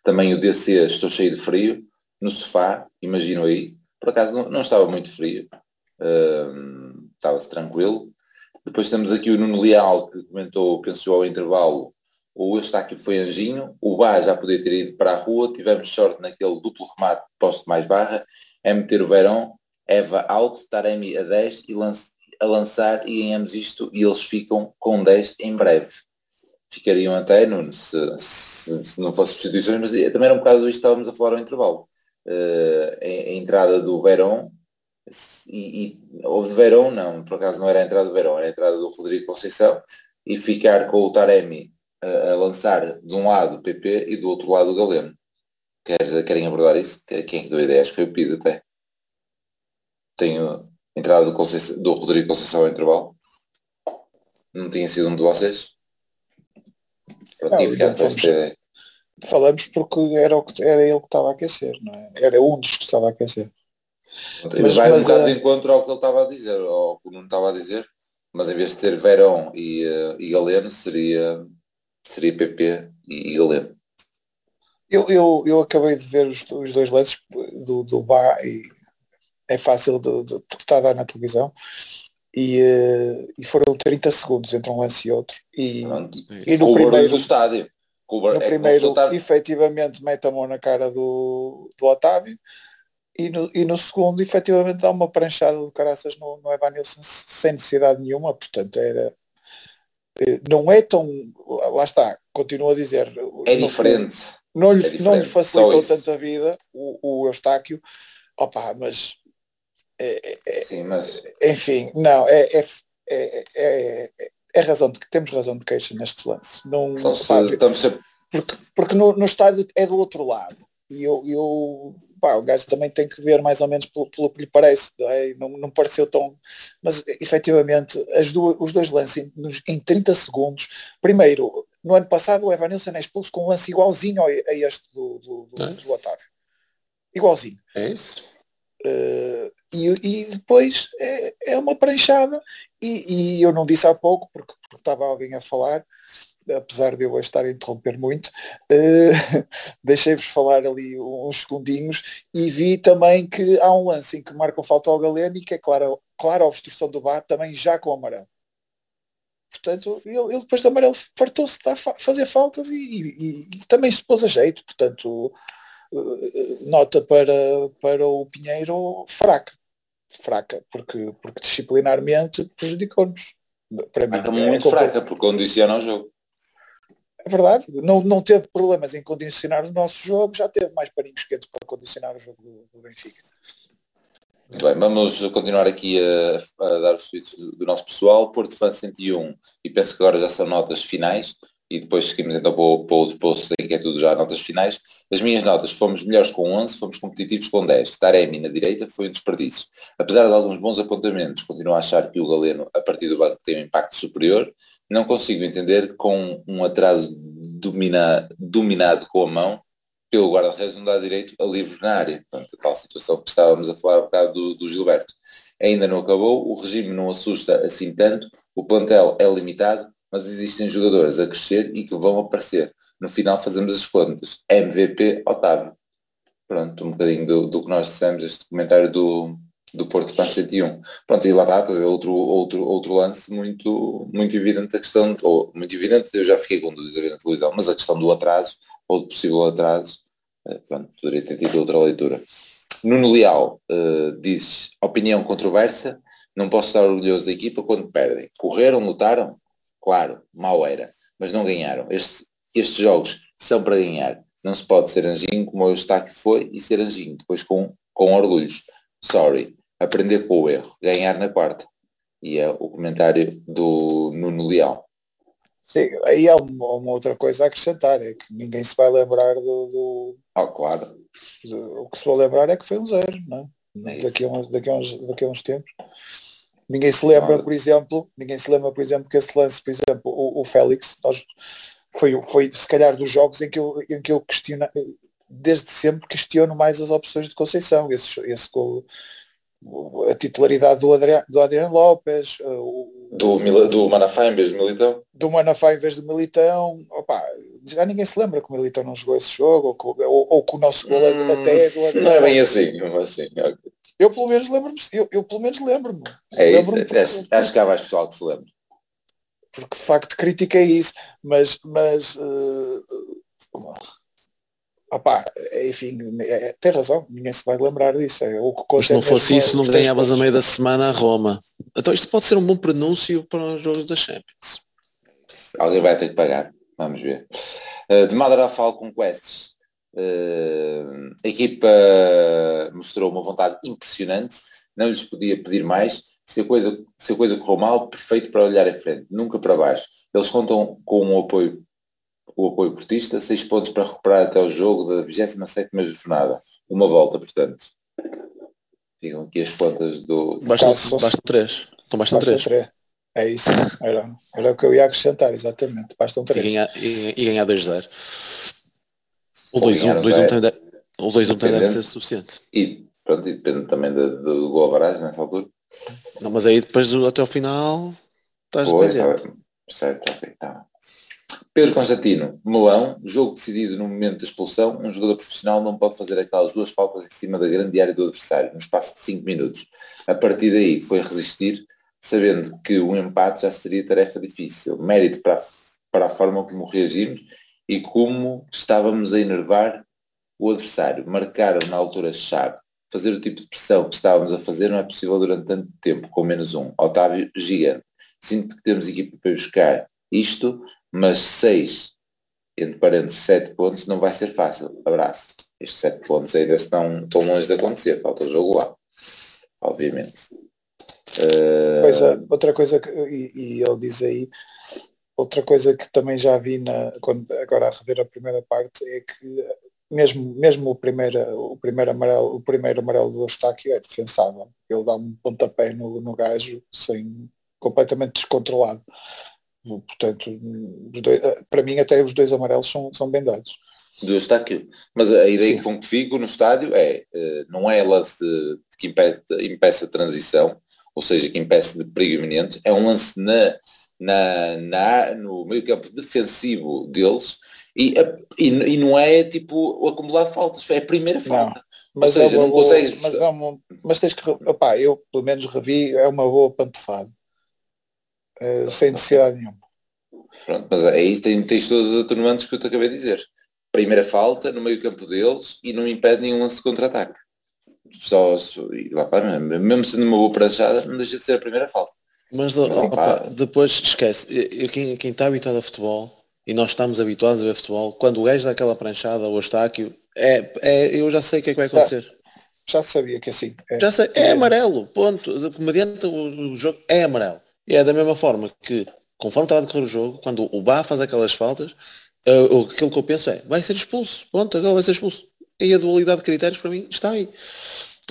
Também o DC, estou cheio de frio, no sofá, imagino aí, por acaso não, não estava muito frio, ahm, estava-se tranquilo. Depois temos aqui o Nuno Leal, que comentou, pensou ao intervalo, o Eustáquio foi anjinho, o Bá já podia ter ido para a rua, tivemos sorte naquele duplo remate posto mais barra, é meter o Verão, Eva out, Taremi a 10 e lance, a lançar e ganhamos isto e eles ficam com 10 em breve. Ficariam até, Nuno, se, se, se não fosse substituições, mas também era um bocado isto estávamos a falar ao intervalo. Uh, a, a, entrada do Verão e, e ou de Verão não, por acaso não era a entrada do Verão, era a entrada do Rodrigo Conceição e ficar com o Taremi a, a lançar de um lado o PP e do outro lado o Galeno. Quer, querem abordar isso? Quem é deu a ideia? Acho que foi o Pisa até. Tenho a entrada do, Conceição, do Rodrigo Conceição ao intervalo. Não tinha sido um de vocês? Pronto, tinha ficado com esta ideia. Falamos porque era, o que, era ele que estava a aquecer, não é? Era um dos que estava a aquecer. Mas, vai mas, um bocado uh... de encontro ao que ele estava a dizer, ao que o Nuno estava a dizer, mas em vez de ter Verão e, uh, e Galeno, seria, seria PP e, e Galeno. Eu, eu, eu acabei de ver os, os dois lances do, do Bá e é fácil de, de, de dar na televisão e, uh, e foram 30 segundos entre um lance e outro e, e no primeiro do estádio o, no é primeiro, Otávio, efetivamente, mete a mão na cara do, do Otávio e no, e no segundo, efetivamente, dá uma pranchada de caraças no, no Evanilson sem necessidade nenhuma, portanto, era... eh, Não é tão... Lá está, continuo a dizer. é diferente. Não lhe, É diferente, não lhe facilitou tanto a vida, o, o Eustáquio. Opa, mas... é- é- Sim, mas enfim, não, é, é, é, é, é razão de que temos razão de queixa neste lance. Não, são, pá, estamos sempre porque, porque no, no estádio é do outro lado. E eu, eu pá, o gajo também tem que ver mais ou menos pelo, pelo que lhe parece. Não, é? não, não pareceu tão. Mas efetivamente, as duas, os dois lances em, em 30 segundos. Primeiro, no ano passado o Evanilson é expulso com um lance igualzinho ao- a este do, do, do, É? do Otávio. Igualzinho. É isso. Uh, e, e depois é, é uma pranchada. E, e eu não disse há pouco porque, porque estava alguém a falar apesar de eu estar a interromper muito uh, [LAUGHS] deixei-vos falar ali uns segundinhos e vi também que há um lance em que marcam falta ao Galeno e que é clara, clara obstrução do bar também já com o amarelo portanto ele, ele depois do amarelo fartou-se de fazer faltas e, e- e também se pôs a jeito. Portanto nota para, para o Pinheiro fraca. Fraca, porque, porque disciplinarmente prejudicou-nos. Para mim, Está é, muito fraca, porque condiciona o jogo. é verdade. Não, não teve problemas em condicionar o nosso jogo, já teve mais paninhos quentes para condicionar o jogo do, do Benfica. Muito bem, vamos continuar aqui a, a dar os tweets do, do nosso pessoal. Porto Fan 101, e penso que agora já são notas finais, e depois seguimos então para o, para o outro post em que é tudo já notas finais. As minhas notas, fomos melhores com 11, fomos competitivos com 10. Taremi na direita foi um desperdício. Apesar de alguns bons apontamentos, continuo a achar que o Galeno, a partir do banco, tem um impacto superior. Não consigo entender com um atraso domina, dominado com a mão, pelo guarda-redes não dá direito a livre na área. Portanto, a tal situação que estávamos a falar um bocado do, do Gilberto. Ainda não acabou, o regime não assusta assim tanto, o plantel é limitado, mas existem jogadores a crescer e que vão aparecer. No final fazemos as contas. MVP Otávio. Pronto, um bocadinho do, do que nós dissemos, este comentário do, do Porto Fan 101. Pronto, e lá está, estás outro, outro, outro lance muito, muito evidente a questão, ou muito evidente, eu já fiquei com dúvidas na televisão, mas a questão do atraso, ou do possível atraso, eh, pronto, poderia ter tido outra leitura. Nuno Leal eh, diz, opinião controversa, não posso estar orgulhoso da equipa quando perdem. Correram, lutaram? Claro, mal era, mas não ganharam. Este- estes jogos são para ganhar. Não se pode ser anjinho como o Eustáquio foi e ser anjinho, depois com, com orgulhos. Sorry, aprender com o erro, ganhar na quarta. E é o comentário do Nuno Leal. Sim, aí há uma, uma outra coisa a acrescentar, é que ninguém se vai lembrar do, do, Ah, claro. do- O que se vai lembrar é que foi um zero, não É é? daqui, a uns, daqui, a uns, daqui a uns tempos. Ninguém se lembra, por exemplo, ninguém se lembra, por exemplo, que esse lance, por exemplo, o, o Félix, nós, foi, foi se calhar dos jogos em que eu, em que eu questiono, desde sempre questiono mais as opções de Conceição, esse, esse gol, a titularidade do Adriano, do Adriano Lopes, uh, o, Do, do Manafá em vez do Militão. do Manafá em vez do Militão, opa, já ninguém se lembra que o Militão não jogou esse jogo, ou, que- ou, ou que o nosso gol Hum, até é do Adriano Não é bem assim, mas sim. ok. Eu pelo menos lembro-me, eu, eu pelo menos lembro-me. É isso, Lembro-me é- porque, acho, que há mais pessoal que se lembra. porque de facto critiquei isso, mas, mas eh, opá, enfim, é- tem razão, ninguém se vai lembrar disso. É, o que se não é fosse isso, não ganhavas a meio da semana a Roma. Então isto pode ser um bom prenúncio para os jogos da Champions. Alguém vai ter que pagar. Vamos ver. Uh, de Madara Falcon Quests. Uh, a equipa mostrou uma vontade impressionante. Não lhes podia pedir mais. Se a coisa, se a coisa correu mal, perfeito para olhar em frente, nunca para baixo. Eles contam com o apoio, o apoio portista, seis pontos para recuperar até o jogo da 27ª jornada. Uma volta, portanto. Ficam aqui as contas do... Basta, Caso- basta três. Então bastam Basta três. três. É isso, era, era o que eu ia acrescentar, exatamente. Bastam E três. ganhar, e, e ganhar 2-0. O Ou 2-1 ganhar 2-1 zero. também deve, o 2-1 também deve Dependendo. ser suficiente. E, pronto, e depende também do, do gol barragem nessa altura. Não, mas aí depois até ao final estás Pois, dependente. tá, certo, ok, tá. Pedro Constantino, Melão, jogo decidido no momento da expulsão, um jogador profissional não pode fazer aquelas duas faltas em cima da grande área do adversário, no espaço de 5 minutos. A partir daí foi resistir, sabendo que o empate já seria tarefa difícil. Mérito para para a forma como reagimos e como estávamos a enervar o adversário. Marcaram na altura-chave. Fazer o tipo de pressão que estávamos a fazer não é possível durante tanto tempo, com menos um. Otávio, gigante. Sinto que temos equipa para buscar isto, mas seis, entre parênteses, sete pontos não vai ser fácil. Abraço. Estes sete pontos ainda estão, estão longe de acontecer. Falta o jogo lá. Obviamente. Pois é, outra coisa que, e, e ele diz aí, outra coisa que também já vi na, quando, agora a rever a primeira parte é que mesmo, mesmo o, primeiro, o, primeiro amarelo, o primeiro amarelo do Eustáquio é defensável. Ele dá um pontapé no, no gajo sem, completamente descontrolado. Portanto, dois, para mim até os dois amarelos são, são bem dados. Do Eustáquio. Mas a ideia Sim. com que fico no estádio é, eh, não é lance de que impede, impeça a transição, ou seja, que impeça de perigo iminente, é um lance na, na, na, no meio campo defensivo deles e, e, e, não é tipo acumular faltas, é a primeira falta. Não, mas, seja, é não boa, consegues... mas, é uma, mas tens que, opá, eu pelo menos revi, é uma boa pantofada. Uh, sem necessidade nenhuma. Pronto, mas aí tens, tens todos os atenuantes que eu te acabei de dizer. Primeira falta no meio campo deles e não impede nenhum lance de contra-ataque. Só, lá, mesmo sendo uma boa pranchada, não deixa de ser a primeira falta. Mas depois esquece, eu, quem, quem está habituado a futebol, e nós estamos habituados a ver futebol, quando o gajo dá aquela pranchada ou está aqui, é, é, eu já sei o que é que vai acontecer. Já, já sabia que assim. É, já sei, é, é amarelo, ponto. Mediante o, o, jogo, é amarelo. E é da mesma forma que, conforme estava a decorrer o jogo, quando o Bá faz aquelas faltas, uh, aquilo que eu penso é, vai ser expulso, ponto, agora vai ser expulso. E a dualidade de critérios para mim está aí.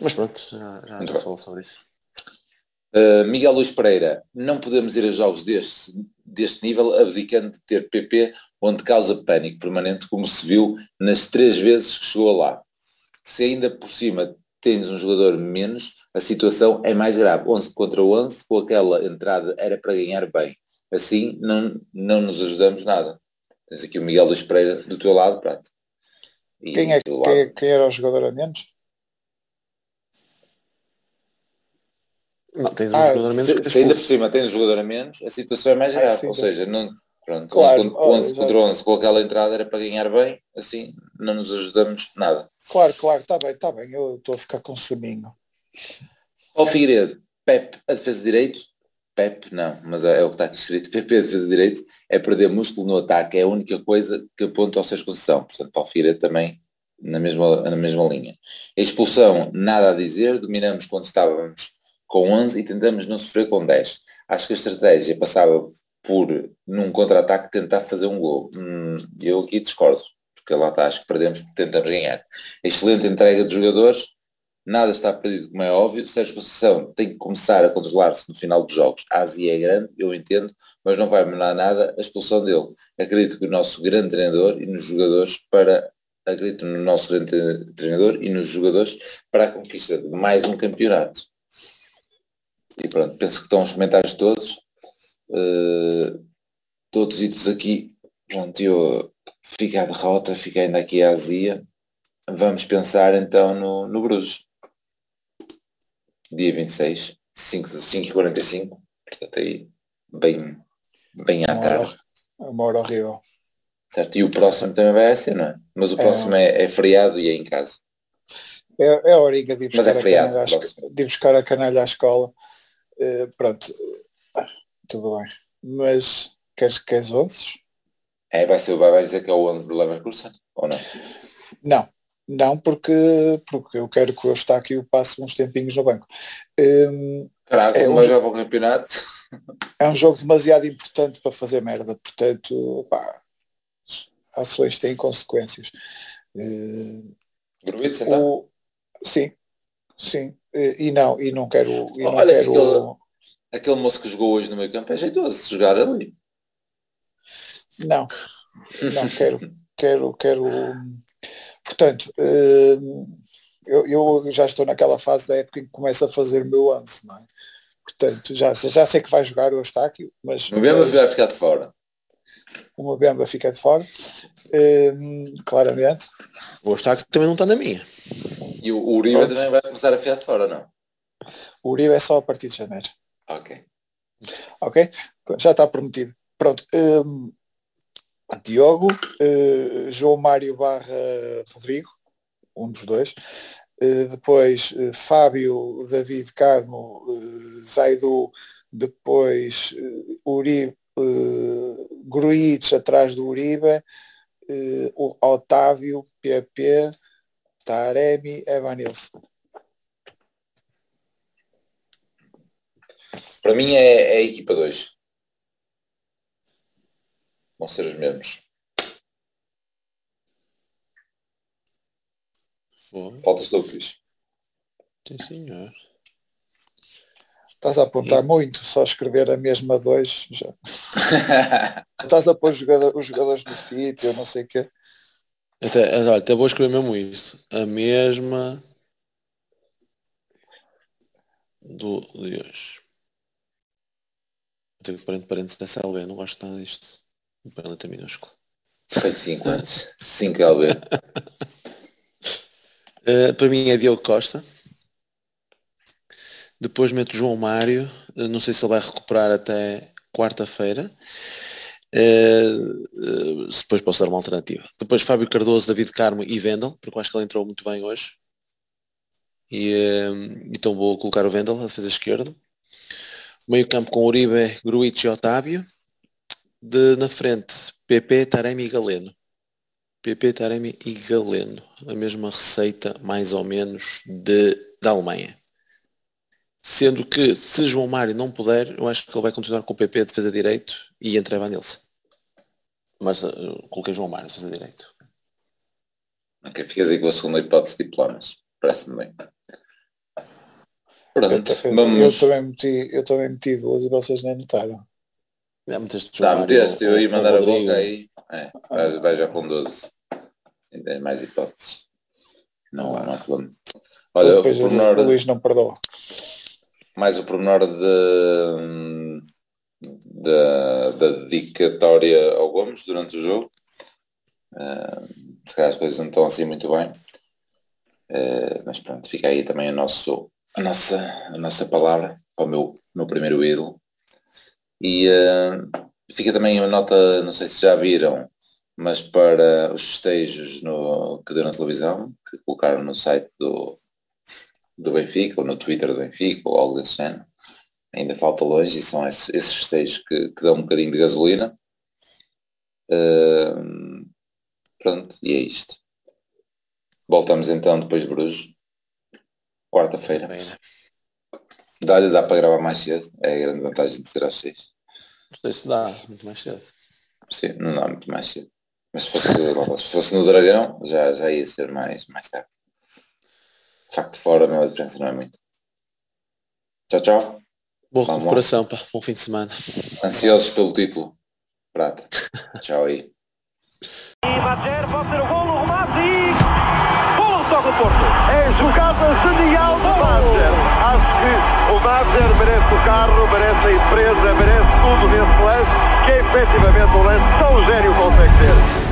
Mas pronto, já, já, já sobre isso. Uh, Miguel Luís Pereira, não podemos ir a jogos deste, deste nível abdicando de ter PP onde causa pânico permanente, como se viu nas três vezes que chegou lá. Se ainda por cima tens um jogador menos, a situação é mais grave. 11 contra 11, com aquela entrada era para ganhar bem. Assim não, não nos ajudamos nada. Tens aqui o Miguel Luís Pereira do teu lado, Prato. quem, é, quem, quem era o jogador a menos? Não, tens um ah, jogador a menos. Se, se ainda por cima tens um jogador a menos, a situação é mais ah, grave. Ah, sim, ou seja, não, pronto, claro, 11 contra 11 com aquela entrada era para ganhar bem, assim não nos ajudamos nada. Claro, claro, está bem, está bem, eu estou a ficar com soninho. Ó Figueiredo, Pep a defesa de direito, Pep não, mas é, é o que está aqui escrito, Pep a defesa de direito é perder músculo no ataque, é a única coisa que aponta ao Sérgio Conceição, portanto para o Figueiredo também na mesma, na mesma linha. A expulsão, nada a dizer, dominamos quando estávamos com 11 e tentamos não sofrer com 10. Acho que a estratégia passava por, num contra-ataque, tentar fazer um gol. Hum, eu aqui discordo, porque lá está, acho que perdemos porque tentamos ganhar. Excelente entrega de jogadores, nada está perdido, como é óbvio. Sérgio Conceição tem que começar a controlar-se no final dos jogos. A Ásia é grande, eu entendo, mas não vai mudar nada a expulsão dele. Acredito que o nosso grande treinador e nos jogadores para acredito no nosso grande treinador e nos jogadores para a conquista de mais um campeonato. E pronto, penso que estão os comentários todos. Uh, todos ditos aqui. Pronto, eu fico à derrota, fico ainda aqui à azia. Vamos pensar então no, no Bruges. Dia 26, 5, 5 e 45 portanto aí bem, bem à tarde. Uma hora horrível. Certo, e o próximo também vai ser, não é? Mas o é. próximo é, é, é feriado e é em casa. É, é a horinha de ir buscar, é feriado, a, canalha, de buscar a canalha à escola. Uh, pronto, uh, tudo bem. Mas queres, queres 11? É, vai, ser, vai dizer que é o 11 de Leverkusen, ou não? Não, não porque, porque eu quero que o Eustáquio passe uns tempinhos no banco. Um, Caraca, é um, jogar para o campeonato. É um jogo demasiado importante para fazer merda, portanto, pá, ações têm consequências. Uh, Gruitz, então? O, sim, sim. E não, e não quero. E não Olha, quero... Aquele, aquele moço que jogou hoje no meio campo é jeitoso se jogar ali. Não, não [LAUGHS] quero, quero, quero. Portanto, eh, eu, eu, já estou naquela fase da época em que começo a fazer o meu lance, não é? Portanto, já, já sei que vai jogar o Eustáquio, mas. O Mbemba vai ficar de fora. O Mbemba fica de fora, um, claramente. O Eustáquio também não está na minha. E o, Uribe Pronto. também vai começar a fiar de fora, não? O Uribe é só a partir de janeiro. Ok. Ok? Já está prometido. Pronto. Um, Diogo, uh, João Mário barra Rodrigo, um dos dois. Uh, depois uh, Fábio, David Carmo, Zaidu, depois Uribe, Gruitch atrás do Uribe, o Otávio, PP, Taremi, Evanilson. Para mim é, é a equipa 2. Vão ser os mesmos. Faltas do Cris. Sim, senhor. Estás a apontar e... muito, só escrever a mesma dois já. [LAUGHS] Estás a pôr os jogadores, os jogadores no sítio, não sei o quê. Até, olha, até vou escrever mesmo isso. A mesma do de hoje. Tenho que pôr entre parênteses dessa LB, não gosto nada disto. Para letra minúscula. Foi 5 antes. 5 LB. uh, para mim é Diogo Costa. Depois meto João Mário. Uh, não sei se ele vai recuperar até quarta-feira. Uh, uh, depois posso dar uma alternativa. Depois Fábio Cardoso, David Carmo e Vendel, porque eu acho que ele entrou muito bem hoje. E, uh, então vou colocar o Vendel a defesa esquerda. Meio campo com Uribe, Gruitch e Otávio. De, na frente, PP, Taremi e Galeno. PP, Taremi e Galeno. A mesma receita, mais ou menos, de, da Alemanha. Sendo que, se João Mário não puder, eu acho que ele vai continuar com o PP de defesa direito e entra Evanilson. Mas uh, coloquei João Mário a defesa direito. Ok, ficas aí com a segunda hipótese de diplomas. Parece-me bem. Pronto, eu, vamos... eu, também meti, eu também meti duas e vocês nem notaram. Já meteste Tá, meteste, eu ia mandar a boca aí. É, vai, vai, já com 12. Sim, tem mais hipóteses. Não, não há problema. Olha, o, pormenor, o Luís não perdoa. Mais o pormenor de, da, da dedicatória ao Gomes durante o jogo. Uh, se calhar as coisas não estão assim muito bem. Uh, mas pronto, fica aí também o nosso a nossa, a nossa palavra para o meu, meu primeiro ídolo. E uh, fica também uma nota, não sei se já viram, mas para os festejos no, que deu na televisão, que colocaram no site do, do Benfica, ou no Twitter do Benfica, ou algo desse género. Ainda falta longe e são esses, esses festejos que, que dão um bocadinho de gasolina. Uh, pronto, e é isto. Voltamos então depois de Bruges. Quarta-feira. Dá, dá para gravar mais cedo. É a grande vantagem de ser às seis. Não sei se dá muito mais cedo. Sim, não dá muito mais cedo. Mas se fosse, se fosse no Dragão, já, já ia ser mais, mais tarde. De facto, fora a minha diferença não é muito. Tchau, tchau. Boa Vamos recuperação, pá. Bom fim de semana. Ansiosos pelo título. Prata. tchau aí. E Badger pode ser o golo, remate e... Golo toca o Porto. É jogada genial do Badger. Acho que o Badger merece o carro, merece a empresa, merece tudo nesse lance, que é efetivamente um lance tão gênio consegue ter.